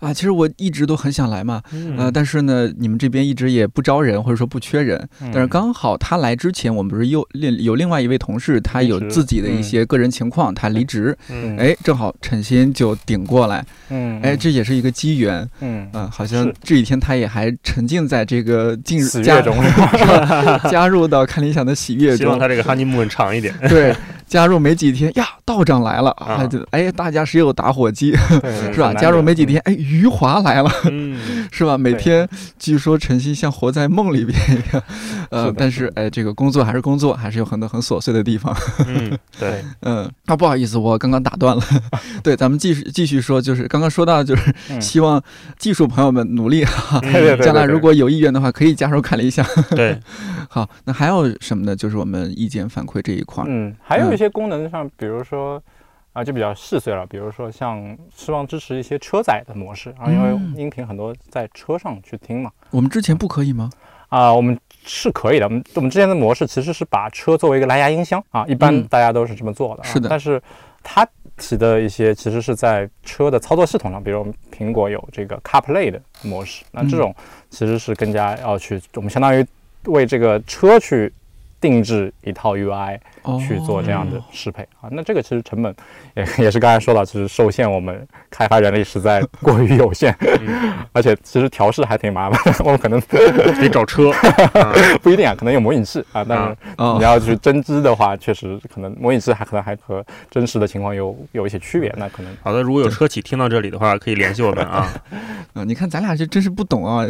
啊，其实我我一直都很想来嘛，呃，但是呢，你们这边一直也不招人，或者说不缺人，但是刚好他来之前，我们不是又另有另外一位同事，他有自己的一些个人情况，他离职，哎，正好陈鑫就顶过来，嗯，哎，这也是一个机缘，嗯，啊，好像。这几天他也还沉浸在这个进入加中 加入到看理想的喜悦中，希望他这个哈尼木长一点，对。加入没几天呀，道长来了啊！哎，大家谁有打火机 是吧？加入没几天，哎，余华来了，是吧？每天据说晨曦像活在梦里边一样，呃，但是哎，这个工作还是工作，还是有很多很琐碎的地方。嗯，对，嗯，啊，不好意思，我刚刚打断了。对，咱们继续继续说，就是刚刚说到，就是希望技术朋友们努力哈，将来如果有意愿的话，可以加入看理想。对，好，那还有什么呢？就是我们意见反馈这一块，嗯，还有些功能上，比如说啊，就比较细碎了。比如说，像希望支持一些车载的模式啊，因为音频很多在车上去听嘛。我们之前不可以吗？啊，我们是可以的。我们我们之前的模式其实是把车作为一个蓝牙音箱啊，一般大家都是这么做的。是的。但是它提的一些其实是在车的操作系统上，比如苹果有这个 CarPlay 的模式，那这种其实是更加要去，我们相当于为这个车去定制一套 UI。去做这样的适配。啊，那这个其实成本也也是刚才说到，其实受限我们开发人力实在过于有限，而且其实调试还挺麻烦，我们可能 得找车，不一定啊，可能有模拟器啊，但是你要去针织的话，确实可能模拟器还可能还和真实的情况有有一些区别，那可能好的，如果有车企听到这里的话，可以联系我们啊。啊，你看咱俩这真是不懂啊，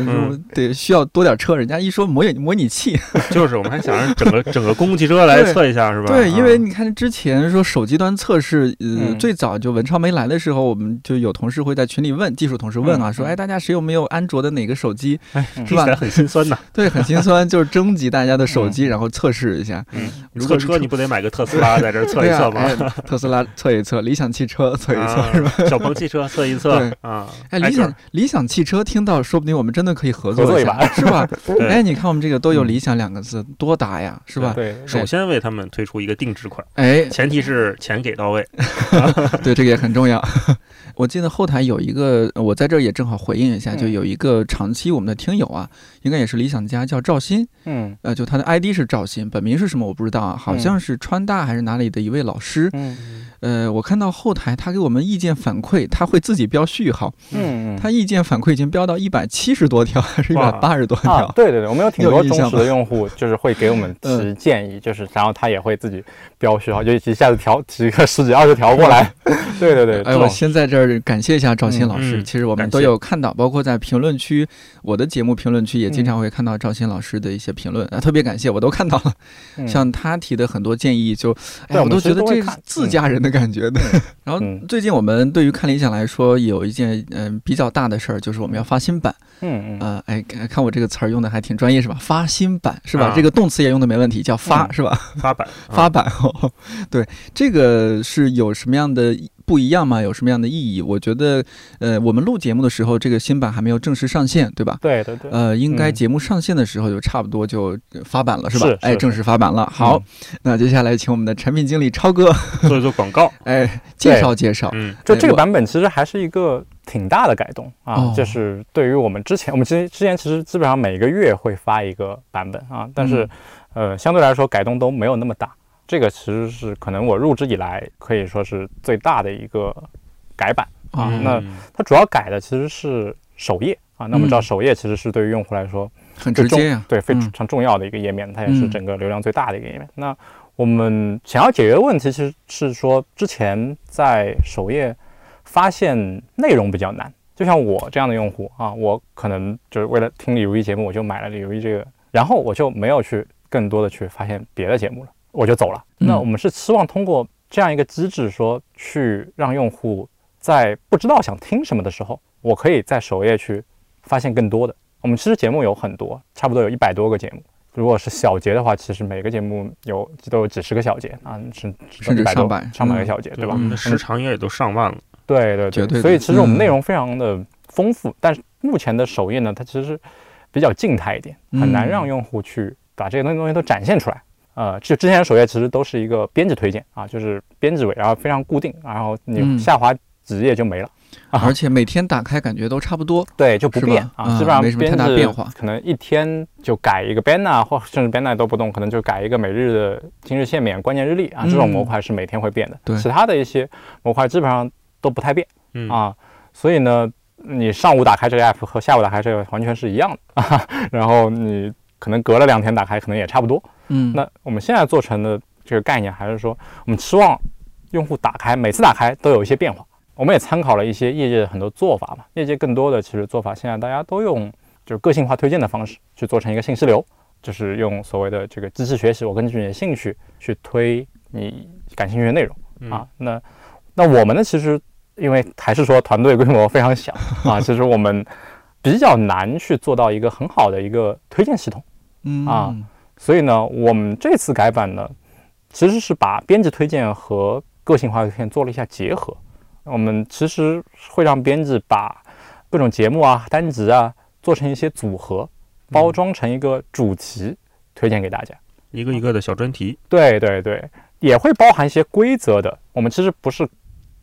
得需要多点车，人家一说模拟模拟器，就是我们还想着整个整个公共汽车来测一下，是。对，因为你看之前说手机端测试，呃，最早就文超没来的时候，我们就有同事会在群里问技术同事问啊，说，哎，大家谁有没有安卓的哪个手机？是吧？很心酸呐。对，很心酸，就是征集大家的手机，然后测试一下。嗯，测车你不得买个特斯拉在这测一测吗？特斯拉测一测，理想汽车 测一测，是吧？小鹏汽车测一测啊。哎，理想理想汽车听到，说不定我们真的可以合作一把，是吧？哎，你看我们这个都有理想两个字，多搭呀，是吧？对，首先为他们推出一个定制款。哎，前提是钱给到位 对，这个也很重要。我记得后台有一个，我在这儿也正好回应一下，就有一个长期我们的听友啊，应该也是理想家，叫赵鑫，嗯，呃，就他的 ID 是赵鑫，本名是什么我不知道啊，好像是川大还是哪里的一位老师，嗯。呃，我看到后台他给我们意见反馈，他会自己标序号。嗯嗯。他意见反馈已经标到一百七十多条，还是一百八十多条？对对对，我们有挺多忠实的用户，就是会给我们提建议，就是然后他也会自己标序号，就一下子调提个十几二十条过来。对对对。哎，我先在这儿感谢一下赵鑫老师。其实我们都有看到，包括在评论区，我的节目评论区也经常会看到赵鑫老师的一些评论啊，特别感谢，我都看到了。像他提的很多建议，就哎，我都觉得这是自家人的。感觉的，然后最近我们对于看理想来说，有一件嗯比较大的事儿，就是我们要发新版。嗯嗯啊，哎，看我这个词儿用的还挺专业是吧？发新版是吧？这个动词也用的没问题，叫发是吧？发版 发版哦，对，这个是有什么样的？不一样吗？有什么样的意义？我觉得，呃，我们录节目的时候，这个新版还没有正式上线，对吧？对对对。呃，应该节目上线的时候就差不多就发版了，是吧？哎，正式发版了。好，那接下来请我们的产品经理超哥做一做广告，哎，介绍介绍。嗯，就这个版本其实还是一个挺大的改动啊，就是对于我们之前，我们之之前其实基本上每个月会发一个版本啊，但是，呃，相对来说改动都没有那么大。这个其实是可能我入职以来可以说是最大的一个改版啊。那它主要改的其实是首页啊。那我们知道首页其实是对于用户来说很直接呀，对非常重要的一个页面，它也是整个流量最大的一个页面。那我们想要解决的问题其实是说，之前在首页发现内容比较难。就像我这样的用户啊，我可能就是为了听李如一节目，我就买了李如一这个，然后我就没有去更多的去发现别的节目了。我就走了。那我们是希望通过这样一个机制，说去让用户在不知道想听什么的时候，我可以在首页去发现更多的。我们其实节目有很多，差不多有一百多个节目。如果是小节的话，其实每个节目有都有几十个小节啊，甚甚至上百上百个小节，对吧？我们的时长应该也都上万了。对对对，所以其实我们内容非常的丰富。但是目前的首页呢，它其实比较静态一点，很难让用户去把这些东西东西都展现出来。呃，就之前的首页其实都是一个编辑推荐啊，就是编辑位，然后非常固定，然后你下滑几页就没了啊。而且每天打开感觉都差不多，对，就不变啊，基本上没什么太大变化，可能一天就改一个 banner，或甚至 banner 都不动，可能就改一个每日的今日限免关键日历啊，这种模块是每天会变的。对，其他的一些模块基本上都不太变啊，所以呢，你上午打开这个 app 和下午打开这个完全是一样的啊，然后你可能隔了两天打开，可能也差不多。嗯，那我们现在做成的这个概念，还是说我们期望用户打开每次打开都有一些变化。我们也参考了一些业界的很多做法嘛，业界更多的其实做法，现在大家都用就是个性化推荐的方式去做成一个信息流，就是用所谓的这个机器学习，我根据你的兴趣去推你感兴趣的内容啊。那那我们呢，其实因为还是说团队规模非常小啊，其实我们比较难去做到一个很好的一个推荐系统，嗯啊，所以呢，我们这次改版呢，其实是把编辑推荐和个性化推荐做了一下结合。我们其实会让编辑把各种节目啊、单集啊做成一些组合，包装成一个主题推荐给大家，一个一个的小专题。对对对，也会包含一些规则的。我们其实不是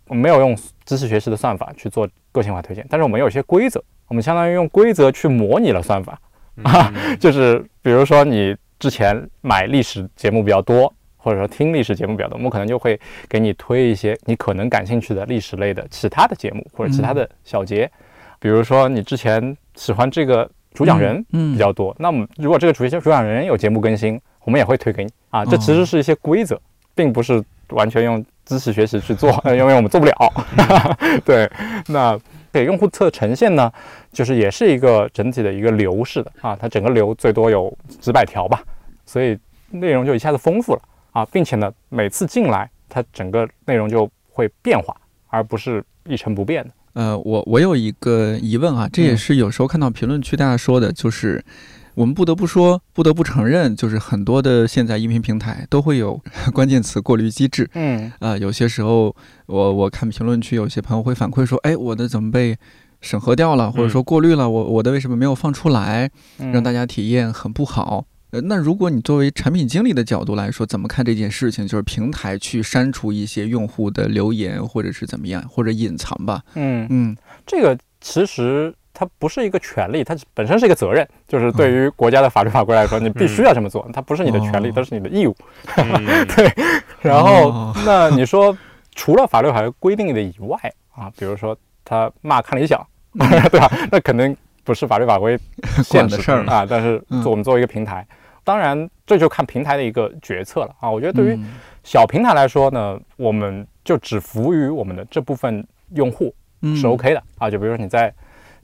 没有用知识学习的算法去做个性化推荐，但是我们有一些规则，我们相当于用规则去模拟了算法啊，就是比如说你之前买历史节目比较多。或者说听历史节目比较多，我们可能就会给你推一些你可能感兴趣的历史类的其他的节目或者其他的小节，比如说你之前喜欢这个主讲人比较多，那么如果这个主主讲人有节目更新，我们也会推给你啊。这其实是一些规则，并不是完全用知识学习去做，因为我们做不了。对，那给用户侧呈现呢，就是也是一个整体的一个流式的啊，它整个流最多有几百条吧，所以内容就一下子丰富了。啊，并且呢，每次进来，它整个内容就会变化，而不是一成不变的。呃，我我有一个疑问啊，这也是有时候看到评论区大家说的，就是我们不得不说，不得不承认，就是很多的现在音频平台都会有 关键词过滤机制。嗯，啊，有些时候我我看评论区，有些朋友会反馈说，哎，我的怎么被审核掉了，或者说过滤了，我我的为什么没有放出来，让大家体验很不好。呃，那如果你作为产品经理的角度来说，怎么看这件事情？就是平台去删除一些用户的留言，或者是怎么样，或者隐藏吧？嗯嗯，这个其实它不是一个权利，它本身是一个责任。就是对于国家的法律法规来说，你必须要这么做，它不是你的权利，它是你的义务。对。然后，那你说除了法律法规规定的以外啊，比如说他骂看理想，对吧？那肯定。不是法律法规限制的事儿啊，但是我们作为一个平台，当然这就看平台的一个决策了啊。我觉得对于小平台来说呢，我们就只服务于我们的这部分用户是 OK 的啊。就比如说你在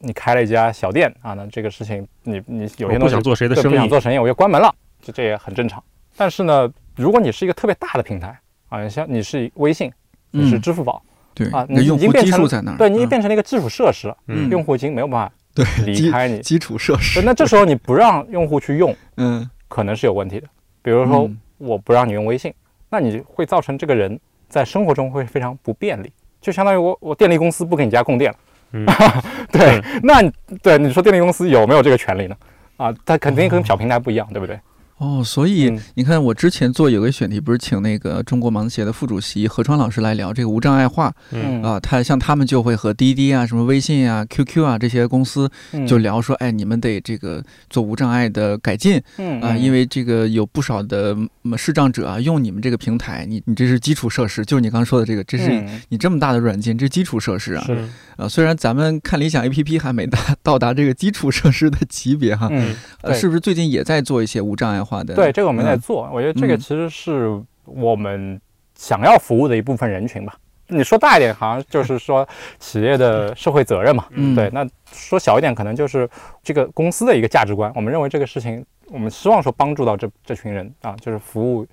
你开了一家小店啊，那这个事情你你有些东西不想做谁的生意，不想做生意，我就关门了，就这也很正常。但是呢，如果你是一个特别大的平台啊，像你是微信，你是支付宝，对啊，你已经变成对，你已经变成了一个基础设施嗯，用户已经没有办法。对，离开你基础设施。那这时候你不让用户去用，嗯，可能是有问题的。比如说，我不让你用微信，那你会造成这个人在生活中会非常不便利，就相当于我我电力公司不给你家供电了。嗯，对，那对你说电力公司有没有这个权利呢？啊，它肯定跟小平台不一样，对不对？哦，所以你看，我之前做有个选题，不是请那个中国盲协的副主席何川老师来聊这个无障碍化，嗯。啊，他像他们就会和滴滴啊、什么微信啊、QQ 啊这些公司就聊说，哎，你们得这个做无障碍的改进，嗯。啊，因为这个有不少的视障者啊用你们这个平台，你你这是基础设施，就是你刚刚说的这个，这是你这么大的软件，这是基础设施啊，是。啊，虽然咱们看理想 APP 还没达到达这个基础设施的级别哈，嗯，呃，是不是最近也在做一些无障碍化的？对，这个我们在。做，我觉得这个其实是我们想要服务的一部分人群吧。你说大一点，好像就是说企业的社会责任嘛。嗯，对。那说小一点，可能就是这个公司的一个价值观。我们认为这个事情，我们希望说帮助到这这群人啊，就是服务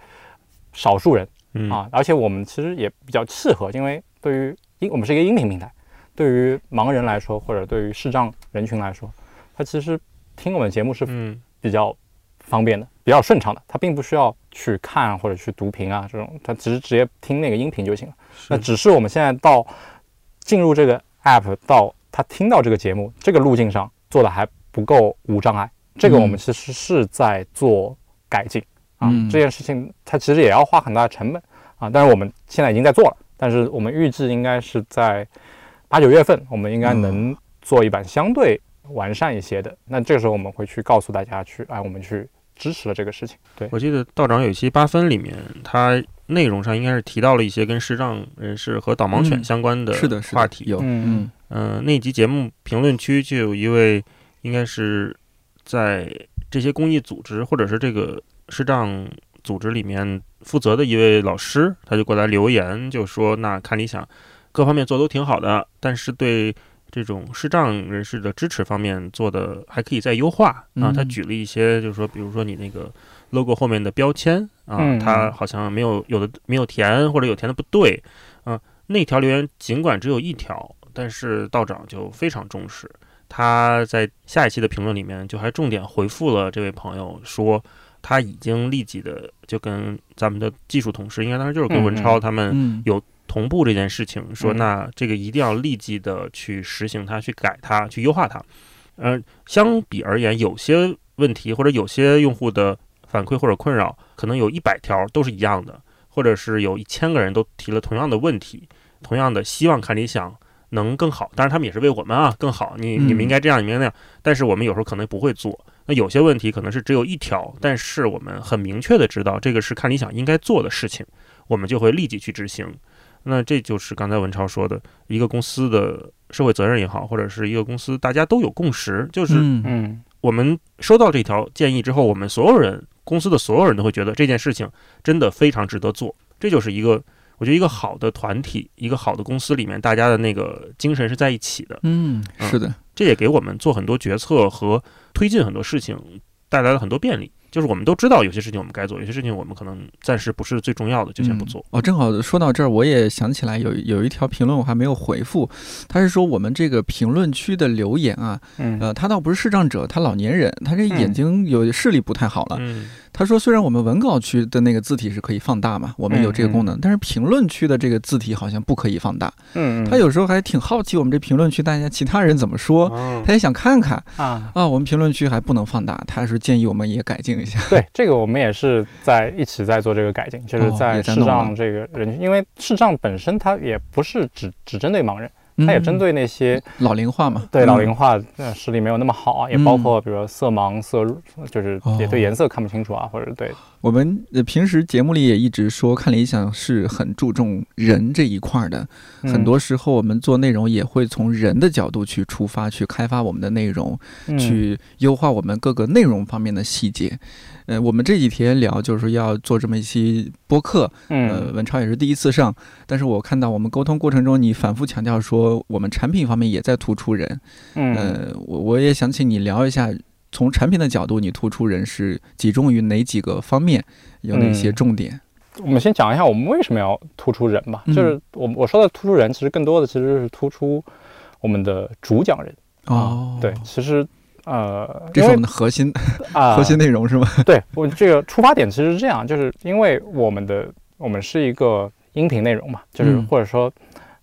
少数人啊。而且我们其实也比较契合，因为对于音，我们是一个音频平台，对于盲人来说，或者对于视障人群来说，他其实听我们节目是比较。方便的，比较顺畅的，他并不需要去看或者去读屏啊，这种他其实直接听那个音频就行了。那只是我们现在到进入这个 app 到他听到这个节目这个路径上做的还不够无障碍，这个我们其实是在做改进啊。这件事情它其实也要花很大的成本啊，但是我们现在已经在做了，但是我们预计应该是在八九月份，我们应该能做一版相对完善一些的。那这个时候我们会去告诉大家去，哎，我们去支持了这个事情。对我记得道长有一期八分里面，他内容上应该是提到了一些跟视障人士和导盲犬相关的是的话题。有，嗯嗯，那集节目评论区就有一位，应该是在这些公益组织或者是这个视障组织里面负责的一位老师，他就过来留言，就说：“那看理想。”各方面做都挺好的，但是对这种视障人士的支持方面做的还可以再优化啊。他举了一些，就是说，比如说你那个 logo 后面的标签啊，他好像没有有的没有填，或者有填的不对啊。那条留言尽管只有一条，但是道长就非常重视。他在下一期的评论里面就还重点回复了这位朋友，说他已经立即的就跟咱们的技术同事，应该当时就是跟文超他们有。同步这件事情，说那这个一定要立即的去实行它，去改它，去优化它。呃，相比而言，有些问题或者有些用户的反馈或者困扰，可能有一百条都是一样的，或者是有一千个人都提了同样的问题，同样的希望看理想能更好。当然，他们也是为我们啊更好。你你们应该这样，你们那样。但是我们有时候可能不会做。那有些问题可能是只有一条，但是我们很明确的知道这个是看理想应该做的事情，我们就会立即去执行。那这就是刚才文超说的，一个公司的社会责任也好，或者是一个公司大家都有共识，就是嗯，我们收到这条建议之后，我们所有人公司的所有人都会觉得这件事情真的非常值得做。这就是一个，我觉得一个好的团体，一个好的公司里面，大家的那个精神是在一起的。嗯，是的，这也给我们做很多决策和推进很多事情带来了很多便利。就是我们都知道有些事情我们该做，有些事情我们可能暂时不是最重要的，就先不做。哦，正好说到这儿，我也想起来有有一条评论我还没有回复，他是说我们这个评论区的留言啊，呃，他倒不是视障者，他老年人，他这眼睛有视力不太好了。他说：“虽然我们文稿区的那个字体是可以放大嘛，我们有这个功能，但是评论区的这个字体好像不可以放大。嗯，他有时候还挺好奇我们这评论区大家其他人怎么说，他也想看看啊啊，我们评论区还不能放大，他是建议我们也改进一下。对，这个我们也是在一起在做这个改进，就是在视障这个人群，因为视障本身它也不是只只针对盲人。”它也针对那些老龄化嘛，对老龄化，视力没有那么好啊，也包括比如说色盲、色就是也对颜色看不清楚啊，或者对。我们平时节目里也一直说，看理想是很注重人这一块的，很多时候我们做内容也会从人的角度去出发，去开发我们的内容，去优化我们各个内容方面的细节。呃，我们这几天聊就是要做这么一期播客，呃，文超也是第一次上，但是我看到我们沟通过程中，你反复强调说我们产品方面也在突出人，呃，我我也想请你聊一下，从产品的角度，你突出人是集中于哪几个方面，有哪些重点？我们先讲一下我们为什么要突出人吧，就是我我说的突出人，其实更多的其实是突出我们的主讲人。哦，对，其实。呃，这是我们的核心 啊，核心内容是吗？对我这个出发点其实是这样，就是因为我们的我们是一个音频内容嘛，就是或者说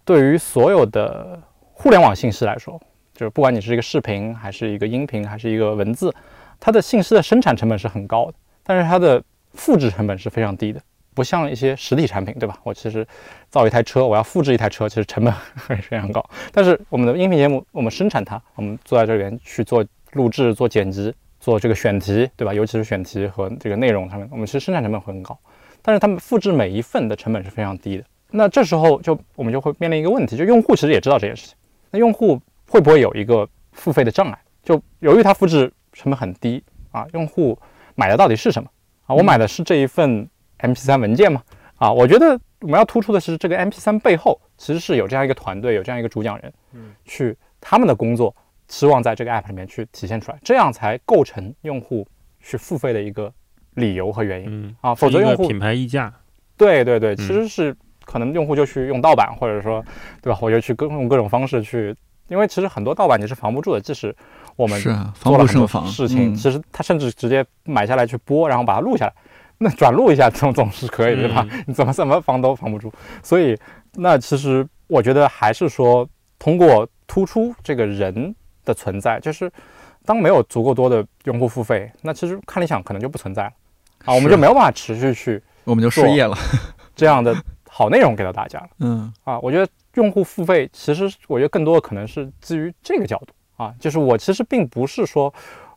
对于所有的互联网信息来说，就是不管你是一个视频还是一个音频还是一个文字，它的信息的生产成本是很高的，但是它的复制成本是非常低的，不像一些实体产品，对吧？我其实造一台车，我要复制一台车，其实成本 会非常高。但是我们的音频节目，我们生产它，我们坐在这边去做。录制、做剪辑、做这个选题，对吧？尤其是选题和这个内容上面，我们其实生产成本会很高，但是他们复制每一份的成本是非常低的。那这时候就我们就会面临一个问题，就用户其实也知道这件事情，那用户会不会有一个付费的障碍？就由于它复制成本很低啊，用户买的到底是什么啊？我买的是这一份 MP3 文件吗？啊，我觉得我们要突出的是这个 MP3 背后其实是有这样一个团队，有这样一个主讲人，嗯，去他们的工作。期望在这个 app 里面去体现出来，这样才构成用户去付费的一个理由和原因嗯啊，否则用户品牌溢价，对对对，其实是可能用户就去用盗版，或者说，对吧？我就去各用各种方式去，因为其实很多盗版你是防不住的，即使我们是防不胜防事情，其实他甚至直接买下来去播，然后把它录下来，那转录一下总总是可以对吧？你怎么怎么防都防不住，所以那其实我觉得还是说通过突出这个人。的存在就是，当没有足够多的用户付费，那其实看理想可能就不存在了啊，我们就没有办法持续去，我们就失业了。这样的好内容给到大家了。嗯。啊，我觉得用户付费其实我觉得更多的可能是基于这个角度。啊，就是我其实并不是说，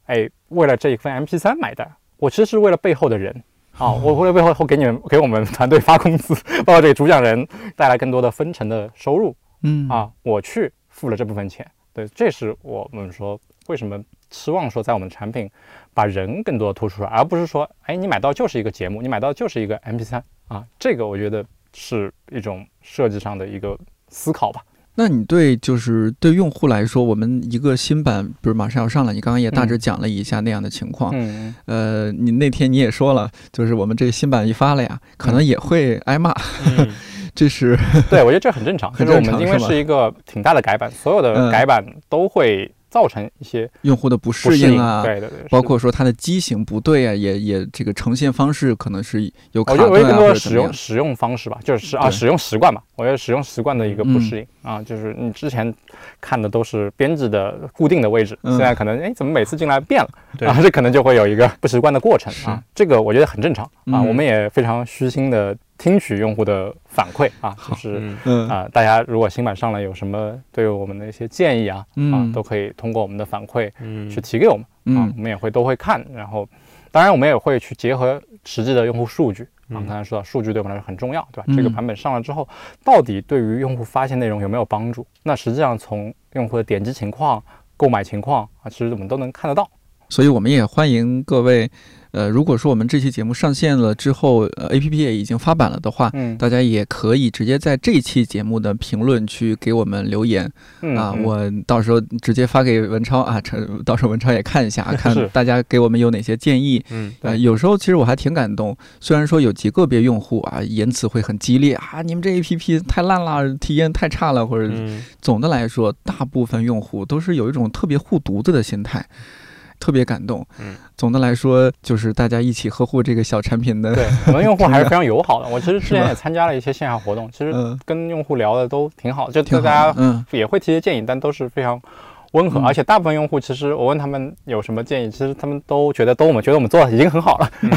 哎，为了这一份 MP3 买单，我其实是为了背后的人。啊，我为了背后后给你们给我们 团队发工资，包括这个主讲人带来更多的分成的收入。嗯。啊，我去付了这部分钱。对，这是我们说为什么期望说在我们产品把人更多的突出来，而不是说，哎，你买到就是一个节目，你买到就是一个 MP3 啊，这个我觉得是一种设计上的一个思考吧。那你对就是对用户来说，我们一个新版不是马上要上了，你刚刚也大致讲了一下那样的情况。嗯，呃，你那天你也说了，就是我们这个新版一发了呀，可能也会挨骂，嗯。这是对，我觉得这很正常，很就是我们因为是一个挺大的改版，所有嗯。的改版都会造成一些用户的不不适适应啊，对对对，包括说它的机型不对啊，也也这个呈现方式可能是有卡我觉得我觉得更多的使。用使用方式吧，就是啊使用习惯吧。我觉得使用习惯的一个不嗯适应、啊，就是你之前看的都是编制的固定的位置，嗯现在可能哎怎么每次进来变了对啊？这可能就会有一个不习惯的过程啊。这个我觉得很正常啊，嗯我们也非常虚心的听取用户的反馈啊，就是。啊，大家如果新版上来有什么对我们的一些建议啊，啊嗯，都可以通过我们的反馈嗯去提给我们。啊嗯，我们也会都会看，然后当然我们也会去结合实际的用户数据啊。嗯刚才说到数据对我们来说很重要，对吧？嗯这个版本上了之后，到底对于用户发现内容有没有帮助？那实际上从用户的点击情况、购买情况啊，其实我们都能看得到。所以我们也欢迎各位，呃，如果说我们这期节目上线了之后，呃，A P P 也已经发版了的话，嗯大家也可以直接在这期节目的评论区给我们留言嗯啊，嗯我到时候直接发给文超啊，这到时候文超也看一下，看大家给我们有哪些建议。嗯呃，有时候其实我还挺感动，虽然说有极个别用户啊言辞会很激烈啊，你们这 A P P 太烂了，体验太差了，或者嗯总的来说，大部分用户都是有一种特别护犊子的心态，特别感动。嗯，总的来说，就是大家一起呵护这个小产品的。对 我们用户还是非常友好的。我其实之前也参加了一些线下活动，其实嗯，跟用户聊的都挺好，就挺好的。大家嗯也会提些建议，但都是非常温和，嗯而且大部分用户其实我问他们有什么建议，其实他们都觉得都我们觉得我们做的已经很好了。嗯，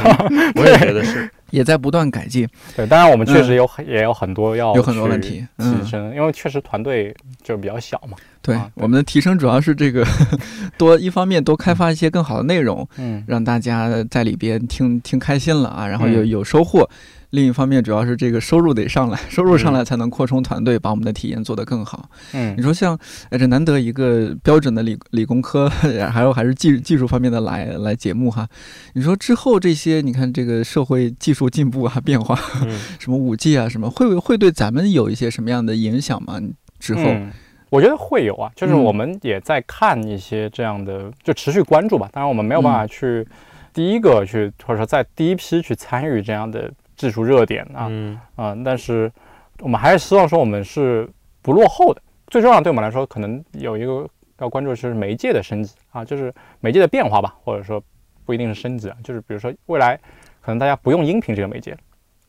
我也觉得是，也在不断改进。对，当然我们确实有很、也有很多要嗯有很多问题嗯提升，因为确实团队就比较小嘛。对啊对我们的提升主要是这个 多一方面多开发一些更好的内容，嗯，让大家在里边听听开心了啊，然后有嗯有收获。另一方面，主要是这个收入得上来，收入上来才能扩充团队，把我们的体验做得更好。嗯你说像，哎，这难得一个标准的理理工科，还有还是技技术方面的来来节目哈。你说之后这些，你看这个社会技术进步啊变化，嗯 什么五 G 啊什么，会会对咱们有一些什么样的影响吗？之后，嗯我觉得会有啊，就是嗯我们也在看一些这样的，就持续关注吧。当然，我们没有办嗯法去第一个去，或者说在第一批去参与这样的技术热点啊，嗯啊、但是我们还是希望说我们是不落后的。最重要对我们来说，可能有一个要关注的是媒介的升级啊，就是媒介的变化吧，或者说不一定是升级啊，就是比如说未来可能大家不用音频这个媒介了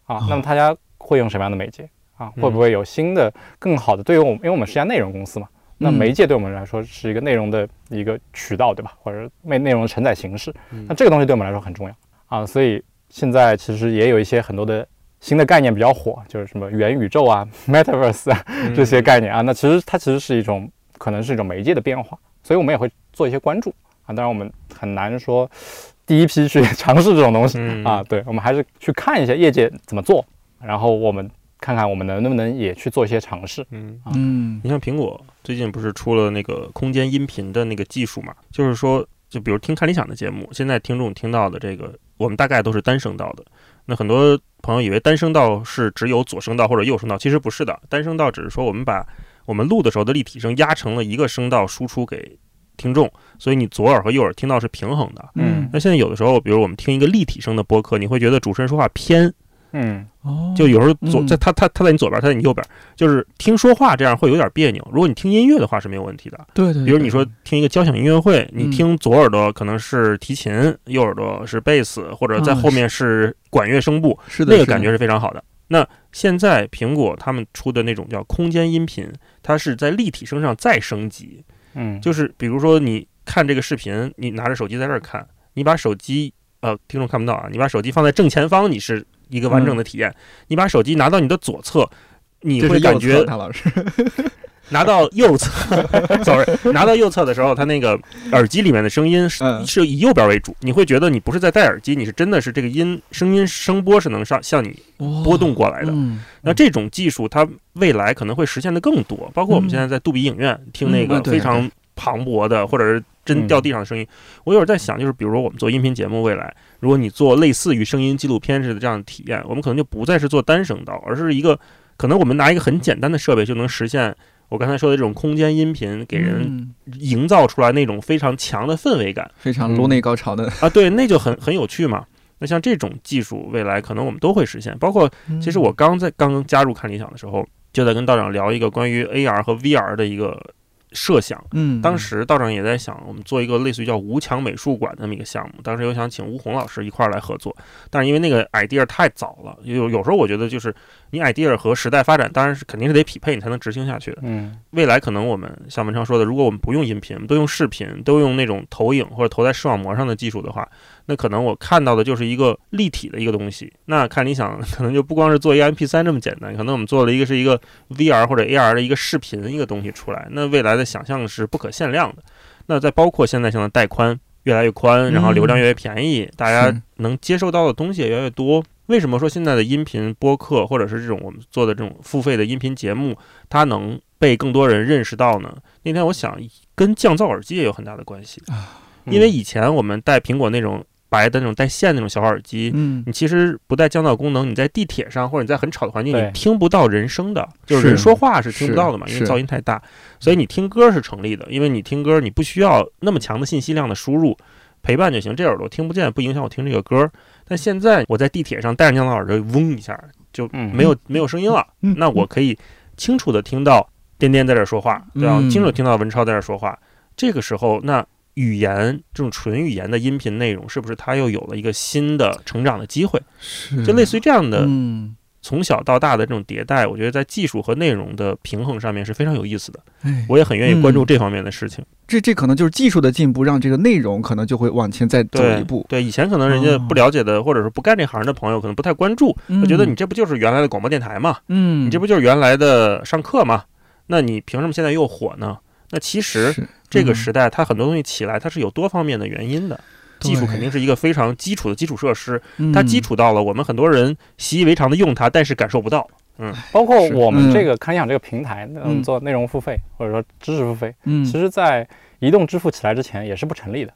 啊，哦那么大家会用什么样的媒介啊？嗯会不会有新的更好的？对于我们，因为我们是一家内容公司嘛，那嗯媒介对我们来说是一个内容的一个渠道，对吧？或者内内容的承载形式，嗯那这个东西对我们来说很重要啊，所以现在其实也有一些很多的新的概念比较火，就是什么元宇宙啊、Metaverse 啊嗯这些概念啊。那其实它其实是一种可能是一种媒介的变化，所以我们也会做一些关注啊。当然我们很难说第一批去 尝试这种东西嗯啊，对我们还是去看一下业界怎么做，然后我们看看我们能能不能也去做一些尝试。嗯。嗯你像苹果最近不是出了那个空间音频的那个技术嘛？就是说，就比如听看理想的节目，现在听众听到的这个，我们大概都是单声道的。那很多朋友以为单声道是只有左声道或者右声道，其实不是的。单声道只是说我们把我们录的时候的立体声压成了一个声道输出给听众，所以你左耳和右耳听到是平衡的。嗯那现在有的时候，比如我们听一个立体声的播客，你会觉得主持人说话偏，嗯。哦，就有时候左嗯。在他他他在你左边，他在你右边，就是听说话这样会有点别扭。如果你听音乐的话是没有问题的。对对，比如你说听一个交响音乐会，你嗯听左耳朵可能是提琴，右耳朵是贝斯，或者在嗯后面是。管乐声部，是的那个感觉是非常好的。那现在苹果他们出的那种叫空间音频，它是在立体声上再升级，嗯，就是比如说你看这个视频，你拿着手机在这儿看，你把手机呃听众看不到啊，你把手机放在正前方，你是一个完整的体验。你把手机拿到你的左侧，你会感觉老师。拿到右侧，sorry，拿到右侧的时候，它那个耳机里面的声音是是以右边为主，你会觉得你不是在戴耳机，你是真的是这个音声音声波是能上向你波动过来的。那这种技术它未来可能会实现的更多，包括我们现在在杜比影院听那个非常磅礴的或者是真掉地上的声音。我有时在想，就是比如说我们做音频节目，未来如果你做类似于声音纪录片似的这样的体验，我们可能就不再是做单声道，而是一个可能我们拿一个很简单的设备就能实现。我刚才说的这种空间音频，给人营造出来那种非常强的氛围感，非常颅内高潮的啊，对，那就很很有趣嘛。那像这种技术，未来可能我们都会实现。包括其实我刚在刚刚加入看理想的时候，就在跟道长聊一个关于 AR 和 VR 的一个。设想，嗯，当时道长也在想，我们做一个类似于叫吴强美术馆这么一个项目。当时又想请吴红老师一块儿来合作，但是因为那个 idea 太早了，有有时候我觉得就是你 idea 和时代发展，当然是肯定是得匹配，你才能执行下去的。嗯，未来可能我们像文昌说的，如果我们不用音频，都用视频，都用那种投影或者投在视网膜上的技术的话。那可能我看到的就是一个立体的一个东西。那看你想 可能就不光是做一个 MP 三这么简单，可能我们做了一个是一个 VR 或者 AR 的一个视频一个东西出来。那未来的想象是不可限量的。那再包括现在像的带宽越来越宽，然后流量越来越便宜，大家能接受到的东西也越来越多。为什么说现在的音频播客或者是这种我们做的这种付费的音频节目，它能被更多人认识到呢？那天我想跟降噪耳机也有很大的关系啊，因为以前我们带苹果那种。白的那种带线那种小耳机，嗯，你其实不带降噪功能，你在地铁上或者你在很吵的环境你听不到人声的，就是人说话是听不到的嘛，因为噪音太大。所以你听歌是成立的，因为你听歌你不需要那么强的信息量的输入，陪伴就行。这耳朵听不见不影响我听这个歌。但现在我在地铁上戴着降噪耳朵，嗡一下就没有没有声音了，那我可以清楚的听到颠颠在这说话，对吧？清楚听到文超在这说话。这个时候那。语言这种纯语言的音频内容，是不是它又有了一个新的成长的机会？是，就类似于这样的，从小到大的这种迭代，我觉得在技术和内容的平衡上面是非常有意思的。哎，我也很愿意关注这方面的事情。这这可能就是技术的进步，让这个内容可能就会往前再走一步。对，以前可能人家不了解的，或者是不干这行的朋友，可能不太关注，我觉得你这不就是原来的广播电台嘛？嗯，你这不就是原来的上课嘛？那你凭什么现在又火呢？那其实这个时代，它很多东西起来，它是有多方面的原因的。技术肯定是一个非常基础的基础设施，它基础到了我们很多人习以为常的用它，但是感受不到。嗯，包括我们这个看理想这个平台，嗯，做内容付费或者说知识付费，嗯，其实在移动支付起来之前也是不成立的。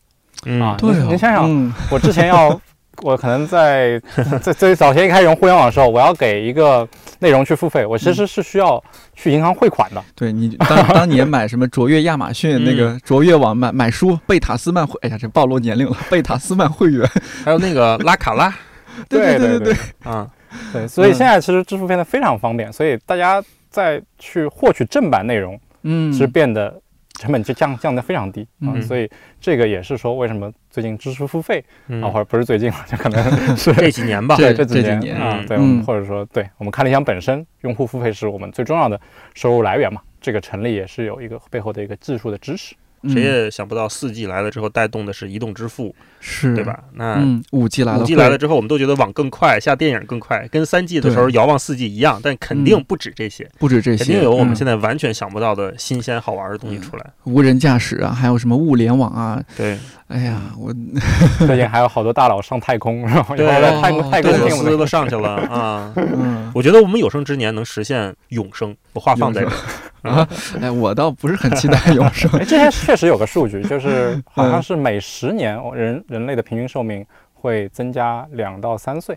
啊，对，您想想，我之前要。我可能在 在最早先一开始用互联网的时候，我要给一个内容去付费，我其实是需要去银行汇款的。对你当 当年买什么卓越亚马逊那个卓越网买买书贝塔斯曼会，哎呀，这暴露年龄了。贝塔斯曼会员，还有那个拉卡拉，对对对对，啊，对，所以现在其实支付变得非常方便，所以大家在去获取正版内容，嗯，是变得。成本就降降得非常低啊，所以这个也是说为什么最近支持付费啊，或者不是最近了，就可能 是这几年吧，对这几年啊，对，或者说对我们看理想本身，用户付费是我们最重要的收入来源嘛，这个成立也是有一个背后的一个技术的支持。谁也想不到，四 G 来了之后带动的是移动支付，是对吧？那五 G 来了，五 G 来了之后，我们都觉得网更快，下电影更快，跟三 G 的时候遥望四 G 一样，但肯定不止这些，不止这些，肯定有我们现在完全想不到的新鲜好玩的东西出来。无人驾驶啊，还有什么物联网啊？对，哎呀，我 最近还有好多大佬上太空，然后对，太空太空公司都上去了啊。嗯我觉得我们有生之年能实现永生，我话放在这。啊，哎，我倒不是很期待永生。之前 确实有个数据，就是 好像是每十年人人类的平均寿命会增加两到三岁。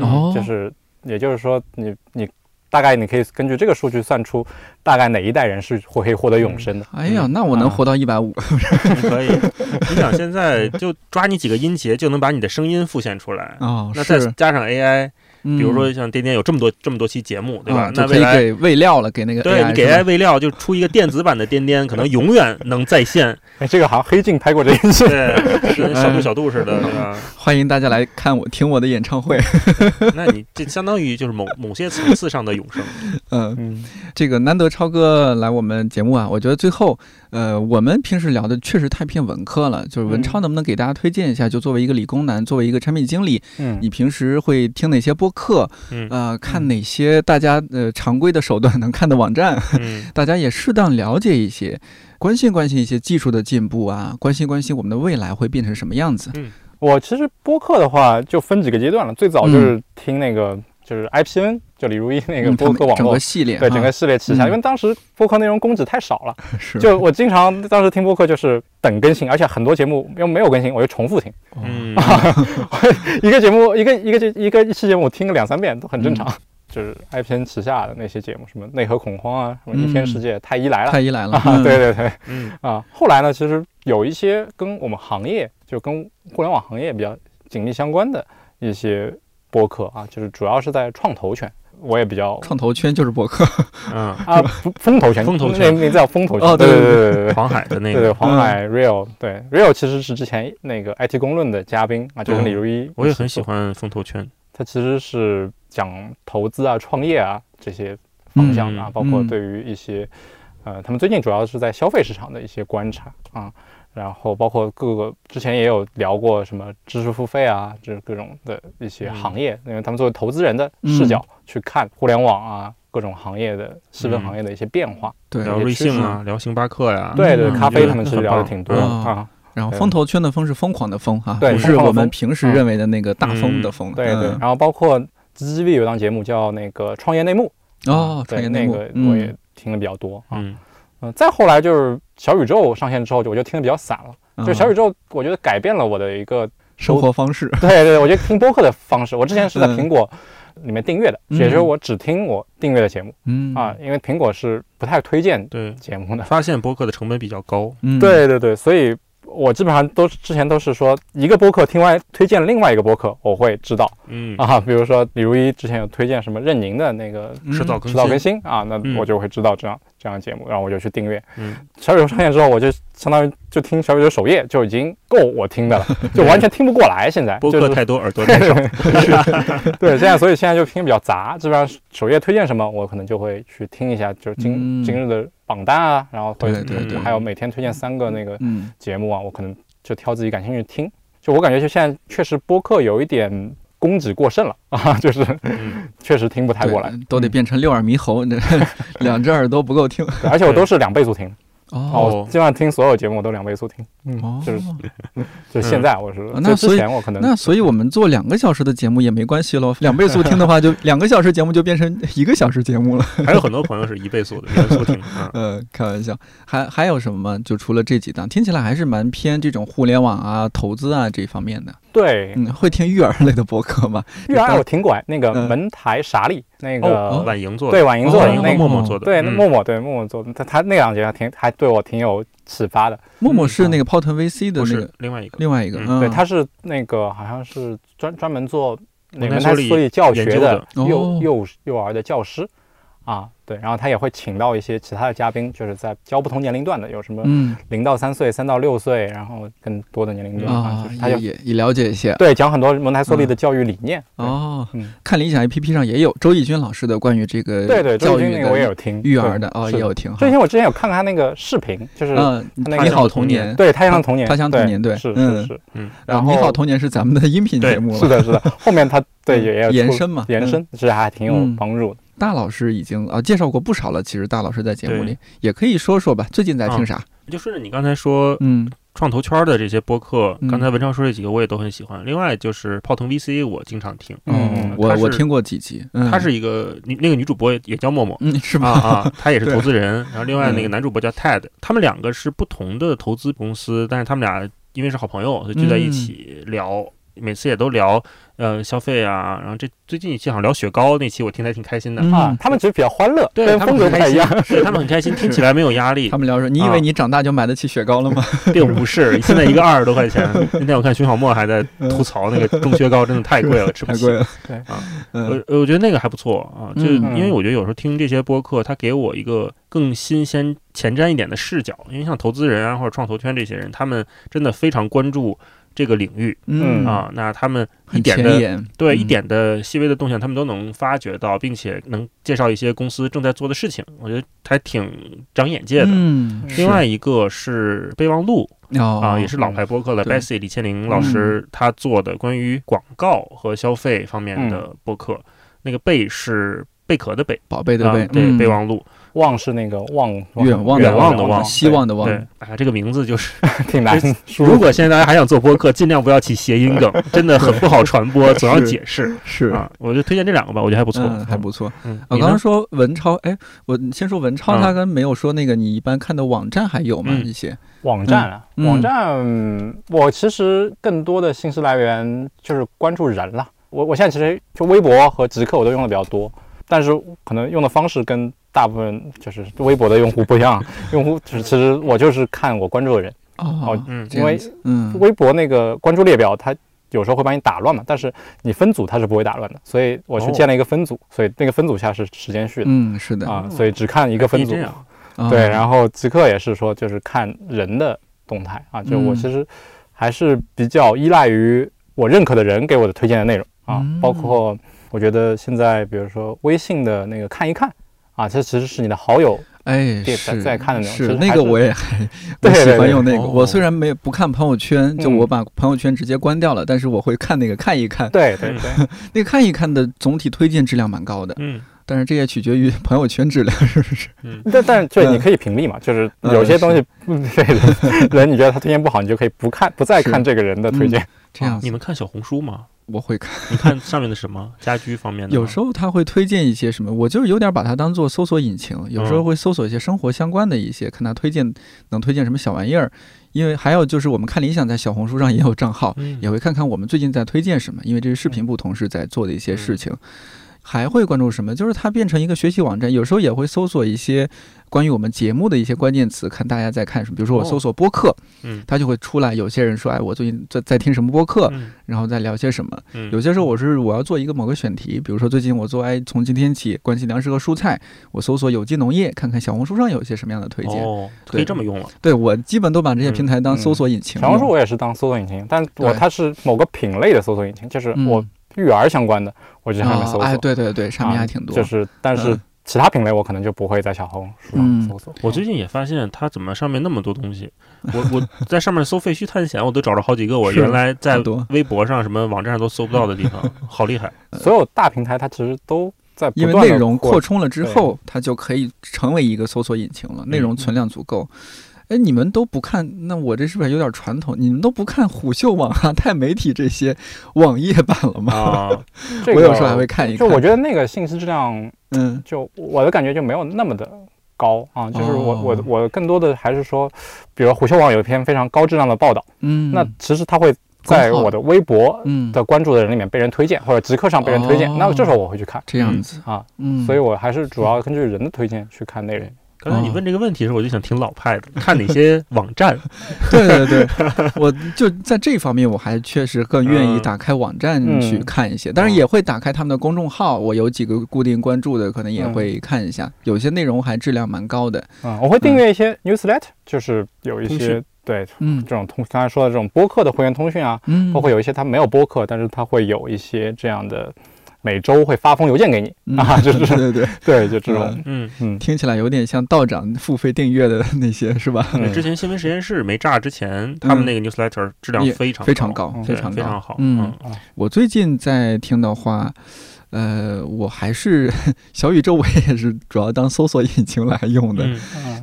哦，就是也就是说，你你大概你可以根据这个数据算出大概哪一代人是会可以获得永生的。哎呀，那我能活到一百五？可以。你想现在就抓你几个音节，就能把你的声音复现出来。哦，那再加上 AI。比如说像颠颠有这么多这么多期节目，对吧？那可以给喂料了，给那个对你给 AI 喂料，就出一个电子版的颠颠，可能永远能在线。哎，这个好像黑镜拍过这一集，跟 小度小度似的，对吧？欢迎大家来看我听我的演唱会。那你这相当于就是某某些层次上的永生。嗯，这个难得超哥来我们节目啊，我觉得最后，呃，我们平时聊的确实太偏文科了，就是文超能不能给大家推荐一下？就作为一个理工男，作为一个产品经理，嗯，你平时会听哪些播？客，嗯呃，看哪些大家呃常规的手段能看的网站，嗯 大家也适当了解一些，关心关心一些技术的进步啊，关心关心我们的未来会变成什么样子。嗯我其实播客的话就分几个阶段了，最早就是听那个就是 IPN，就李如一那个嗯播客网络整个。系列对整个系列旗下，嗯因为当时播客内容供给太少了，是就我经常当时听播客就是等更新，而且很多节目又没有更新，我就重复听。嗯 一个节目一个一个节一个一期节目我听个两三遍都很正嗯常。就是 IPN 旗下的那些节目，什么内核恐慌啊，什么逆天世界、太医来了太医来了，对对对嗯啊。后来呢，其实有一些跟我们行业，就跟互联网行业比较紧密相关的一些播客啊，就是主要是在创投圈，我也比较创投圈就是博客，嗯，啊 不风投圈，风投圈。那名字叫风投圈。哦对对对对对。黄海的那对对，个，黄海 Real 对。Real 其实是之前那个 IT 公论的嘉宾啊，就跟李如一，我也很喜。欢风投圈。他其实是讲投资啊、创业啊这些方向的包括嗯。对于一些呃，他们最近主要是在消费市场的一些观察啊，然后包括各个之前也有聊过什么知识付费啊，这各种的一些嗯行业，因为他们作为投资人的视角去看互联网啊各种行业的细分嗯行业的一些变化。对，聊瑞幸啊，聊星巴克呀，对对，嗯咖啡他们其实聊的挺多嗯。啊。然后风投圈的风是疯狂的疯哈，对不是我们平时嗯认为的那个大风的风。对对，嗯。然后包括 GGV 有档节目叫那个创业内幕，哦，对创业内幕那个嗯我也听的比较多啊。嗯。嗯，再后来就是小宇宙上线之后，我就听的比较散了。嗯。就小宇宙，我觉得改变了我的一个生活方式，对对，我觉得听播客的方式，我之前是在嗯。苹果里面订阅的，嗯。也就是我只听我订阅的节目。嗯。啊，因为苹果是不太推荐对，节目的。发现播客的成本比较高。嗯，对对对，所以我基本上都之前都是说一个播客听完推荐另外一个播客，我会知道。嗯。啊，比如说李如一之前有推荐什么任宁的那个嗯迟早更新。啊，那嗯。我就会知道这样这样的节目，然后我就去订阅。嗯，小宇宙上线之后，我就相当于就听小宇宙首页就已经够我听的了，就完全听不过来。现在播客太多，耳朵太少。对，现在所以现在就听比较杂，基本上首页推荐什么，我可能就会去听一下，就今、嗯今日的榜单啊，然后会对对对还有每天推荐三个那个嗯节目啊，我可能就挑自己感兴趣听。就我感觉，就现在确实播客有一点供给过剩了 啊，就是嗯确实听不太过来，都得变成六耳猕猴，这 两只耳朵不够听。而且我都是两倍速听。哦，基本上听所有节目我都两倍速听。嗯，哦，就是 就是现在我是，啊那之所以前我可能那所以我们做两个小时的节目也没关系喽，两倍速听的话，就两个小时节目就变成一个小时节目了。还有很多朋友是一倍速的，原速听。嗯呃，开玩笑，还还有什么吗？就除了这几档，听起来还是蛮偏这种互联网啊、投资啊这方面的。对嗯，会听育儿类的博客吗？育儿我挺管那个嗯门台啥力那个哦婉莹做的，对婉莹做的那个默默做的，对嗯。默默对默默做的，他他那两节还挺还对我挺有启发的。默默是那个 Poten VC 的不是那个另外一个。另外一个，对，他是那个好像是专专门做那个蒙台梭利蒙台梭利教学的。幼哦。幼幼儿的教师啊，对，然后他也会请到一些其他的嘉宾，就是在教不同年龄段的，有什么嗯零到三岁、三到六岁，然后更多的年龄段啊就是，他就也也也了解一些。对讲很多蒙台梭利的教育理念。对哦嗯，看理想 APP 上也有周轶君老师的关于这个对对，教育我也有听育儿的哦，也有听哈之。前我之前有看他那个视频，就是嗯，那个你好童童年，对他像童年，他像童年对是嗯是是，嗯，然后你好童年是咱们的音频节目了。是的，是的，后面他对也也有延伸嘛延伸，其实还挺有嗯帮助的。大老师已经啊介绍过不少了，其实大老师在节目里也可以说说吧。最近在听啥？就顺着你刚才说嗯创投圈的这些播客，嗯刚才文章说这几个我也都很喜欢。另外就是泡腾 VC，我经常听。嗯我我听过几集，嗯她是一个女那个女主播也也叫默默。嗯是啊吧？啊，她也是 投资人，然后另外那个嗯男主播叫 Ted，他们两个是不同的投资公司，但是他们俩因为是好朋友，所以聚在一起聊，每次也都聊呃消费啊，然后这最近一期好像聊雪糕那期，我听得还挺开心的。嗯啊，他们其实比较欢乐，对风他们很开心格不太一样。，对他们很开心，听起来没有压力他，们聊说，你以啊为你长大就买得起雪糕了吗？并不是。现在一个二十多块钱，那天我看徐小莫还在吐槽那个中雪糕真的太贵了，吃不起太贵。了。对啊，嗯我我觉得那个还不错啊，就嗯因为我觉得有时候听这些播客，他给我一个更新鲜、前瞻一点的视角。因为像投资人啊或者创投圈这些人，他们真的非常关注这个领域嗯啊，那他们一点的对一点的细微的动向，他们都能发掘到，并且能介绍一些公司正在做的事情，我觉得还挺长眼界的。嗯，另外一个是备忘录，啊，也是老牌播客了 Bessy 李千玲老师他做的关于广告和消费方面的播客。那个贝是贝壳的贝，宝贝的贝，对，备忘录。望是那个望远望远望的望，希望的望。对，哎，这个名字就是 挺难。如果现在大家还想做播客，尽量不要起谐音梗，真的很不好传播，总要解释。是啊，我就推荐这两个吧，我觉得还不错，还不错。我刚刚说文超，哎，我先说文超，他跟没有说那个你一般看的网站还有吗？一些网站啊，网站，我其实更多的信息来源就是关注人了。我我现在其实就微博和极客我都用的比较多，但是可能用的方式跟。大部分就是微博的用户不一样，用户就是其实我就是看我关注的人。哦，嗯，因为嗯，微博那个关注列表它有时候会把你打乱嘛，但是你分组它是不会打乱的，所以我去建了一个分组，所以那个分组下是时间序的，嗯，是的。啊，所以只看一个分组，对，然后极客也是说就是看人的动态啊，就我其实还是比较依赖于我认可的人给我的推荐的内容啊，包括我觉得现在比如说微信的那个看一看。啊，这其实是你的好友哎，是在看的那种，是那个我也很我喜欢用那个。我虽然没不看朋友圈，就我把朋友圈直接关掉了，但是我会看那个看一看。对对对，那个看一看的总体推荐质量蛮高的。嗯，但是这也取决于朋友圈质量，是不是？嗯，但但对，你可以屏蔽嘛，就是有些东西，对 人你觉得他推荐不好，你就可以不看，不再看这个人的推荐。这样，你们看小红书吗？我会看，你看上面的什么 家居方面的？有时候他会推荐一些什么，我就是有点把它当做搜索引擎。有时候会搜索一些生活相关的一些，看他推荐能推荐什么小玩意儿。因为还有就是我们看理想在小红书上也有账号，也会看看我们最近在推荐什么。因为这是视频部同事在做的一些事情。还会关注什么？就是它变成一个学习网站，有时候也会搜索一些关于我们节目的一些关键词，看大家在看什么。比如说我搜索播客，嗯，它就会出来。有些人说，哎，我最近在在听什么播客，然后在聊些什么。有些时候我是我要做一个某个选题，比如说最近我做，哎，从今天起关心粮食和蔬菜，我搜索有机农业，看看小红书上有一些什么样的推荐。哦，可以这么用了。对我基本都把这些平台当搜索引擎。小红书我也是当搜索引擎，但我它是某个品类的搜索引擎，就是我。育儿相关的，我就上面搜索。哎，对对对，上面还挺多。就是，但是其他品类我可能就不会在小红书上搜索。我最近也发现，它怎么上面那么多东西？我我 在上面搜废墟探险，我都找了好几个我原来在微博上、什么网站上都搜不到的地方，好厉害！所有大平台它其实都在因为内容扩充了之后，它就可以成为一个搜索引擎了。内容存量足够。哎，你们都不看，那我这是不是有点传统？你们都不看虎嗅网啊、钛媒体这些网页版了吗？啊，我有时候还会看一看。就我觉得那个信息质量，嗯，就我的感觉就没有那么的高啊。就是我我我更多的还是说，比如虎嗅网有一篇非常高质量的报道，嗯，那其实它会在我的微博的关注的人里面被人推荐，或者极客上被人推荐，那这时候我会去看。这样子啊，嗯，所以我还是主要根据人的推荐去看内容。刚才你问这个问题的时候，我就想听老派的，看哪些网站。对对对，我就在这方面，我还确实更愿意打开网站去看一些，当然也会打开他们的公众号。我有几个固定关注的，可能也会看一下，有些内容还质量蛮高的。嗯，我会订阅一些 newsletter，就是有一些对，嗯，这种通刚才说的这种播客的会员通讯啊，嗯，包括有一些它没有播客，但是它会有一些这样的。每周会发封邮件给你。啊，就是对对 对，就这种，嗯嗯，听起来有点像道长付费订阅的那些，是吧？之前新闻实验室没炸之前，他们那个 newsletter 质量非常非常高，非常非常好。嗯，我最近在听的话。呃，我还是 小宇宙，我也是主要当搜索引擎来用的。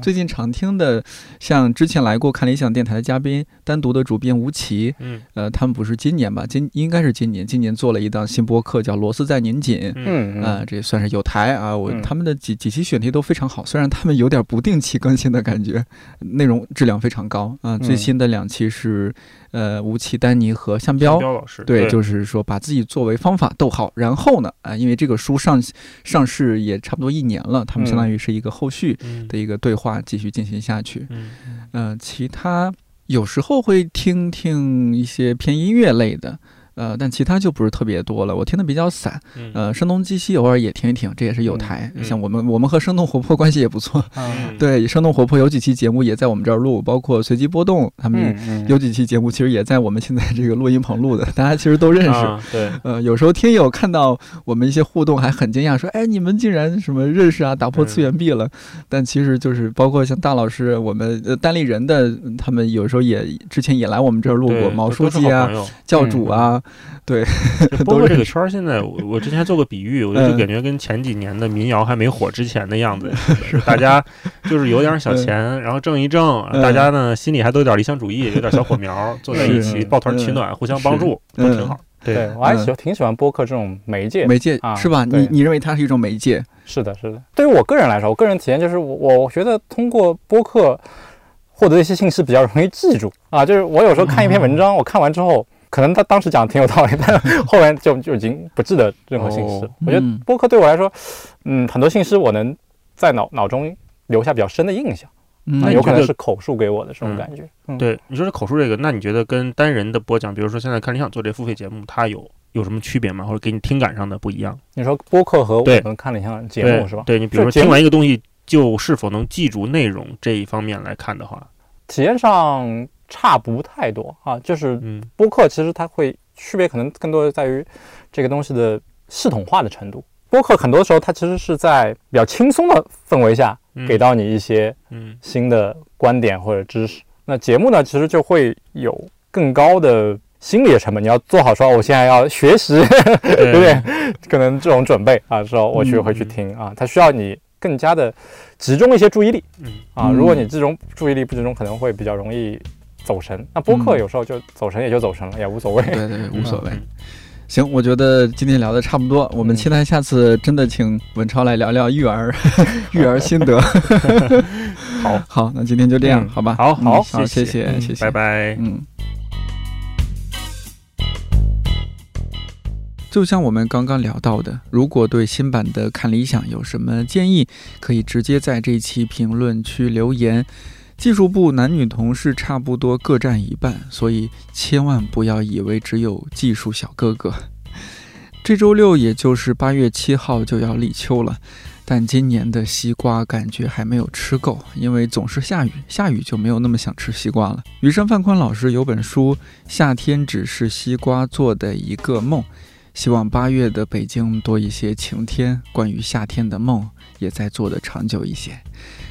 最近常听的，像之前来过看理想电台的嘉宾，单独的主编吴奇，嗯，呃，他们不是今年吧？今应该是今年，今年做了一档新播客，叫《螺丝在拧紧》。嗯啊，这也算是有台啊。我他们的几几期选题都非常好，虽然他们有点不定期更新的感觉，内容质量非常高啊。最新的两期是。呃，吴奇、丹尼和向彪老师，对，就是说把自己作为方法，逗号，然后呢，啊，因为这个书上上市也差不多一年了，他们相当于是一个后续的一个对话，继续进行下去。嗯，呃，其他有时候会听听一些偏音乐类的。呃，但其他就不是特别多了。我听的比较散，呃，声东击西偶尔也听一听，这也是有台。像我们，我们和生动活泼关系也不错。对，生动活泼有几期节目也在我们这儿录，包括随机波动，他们有几期节目其实也在我们现在这个录音棚录的，大家其实都认识。对，呃，有时候听友看到我们一些互动还很惊讶，说：“哎，你们竟然什么认识啊？打破次元壁了。”但其实就是包括像大老师，我们呃单立人的他们有时候也之前也来我们这儿录过，毛书记啊，教主啊。对，播客这个圈儿现在，我我之前做过比喻，我就感觉跟前几年的民谣还没火之前的样子，是大家就是有点小钱，然后挣一挣，大家呢心里还都有点理想主义，有点小火苗，坐在一起抱团取暖，互相帮助，都挺好。对我还喜挺喜欢播客这种媒介，媒介啊是吧？你你认为它是一种媒介？是的，是的。对于我个人来说，我个人体验就是，我我觉得通过播客获得一些信息比较容易记住啊。就是我有时候看一篇文章，我看完之后。可能他当时讲的挺有道理，但后来就就已经不记得任何信息。我觉得播客对我来说，嗯，很多信息我能在脑脑中留下比较深的印象。那有可能是口述给我的这种感觉。对，你说是口述这个，那你觉得跟单人的播讲，比如说现在看理想做这付费节目，它有有什么区别吗？或者给你听感上的不一样？你说播客和我们看理想节目是吧？对你比如说听完一个东西，就是否能记住内容这一方面来看的话，体验上。差不太多啊，就是播客其实它会区别可能更多的在于这个东西的系统化的程度。播客很多时候它其实是在比较轻松的氛围下给到你一些新的观点或者知识。那节目呢，其实就会有更高的心理的成本，你要做好说我现在要学习，对不对？可能这种准备啊，说我去会去听啊，它需要你更加的集中一些注意力。啊，如果你这种注意力不集中，可能会比较容易。走神，那播客有时候就走神也就走神了，也无所谓。对对，无所谓。行，我觉得今天聊的差不多，我们期待下次真的请文超来聊聊育儿，育儿心得。好 好，那今天就这样，好吧？好好，谢谢谢谢，拜拜。嗯。就像我们刚刚聊到的，如果对新版的看理想有什么建议，可以直接在这期评论区留言。技术部男女同事差不多各占一半，所以千万不要以为只有技术小哥哥。这周六也就是八月七号就要立秋了，但今年的西瓜感觉还没有吃够，因为总是下雨，下雨就没有那么想吃西瓜了。余生范宽老师有本书《夏天只是西瓜做的一个梦》，希望八月的北京多一些晴天，关于夏天的梦也在做的长久一些。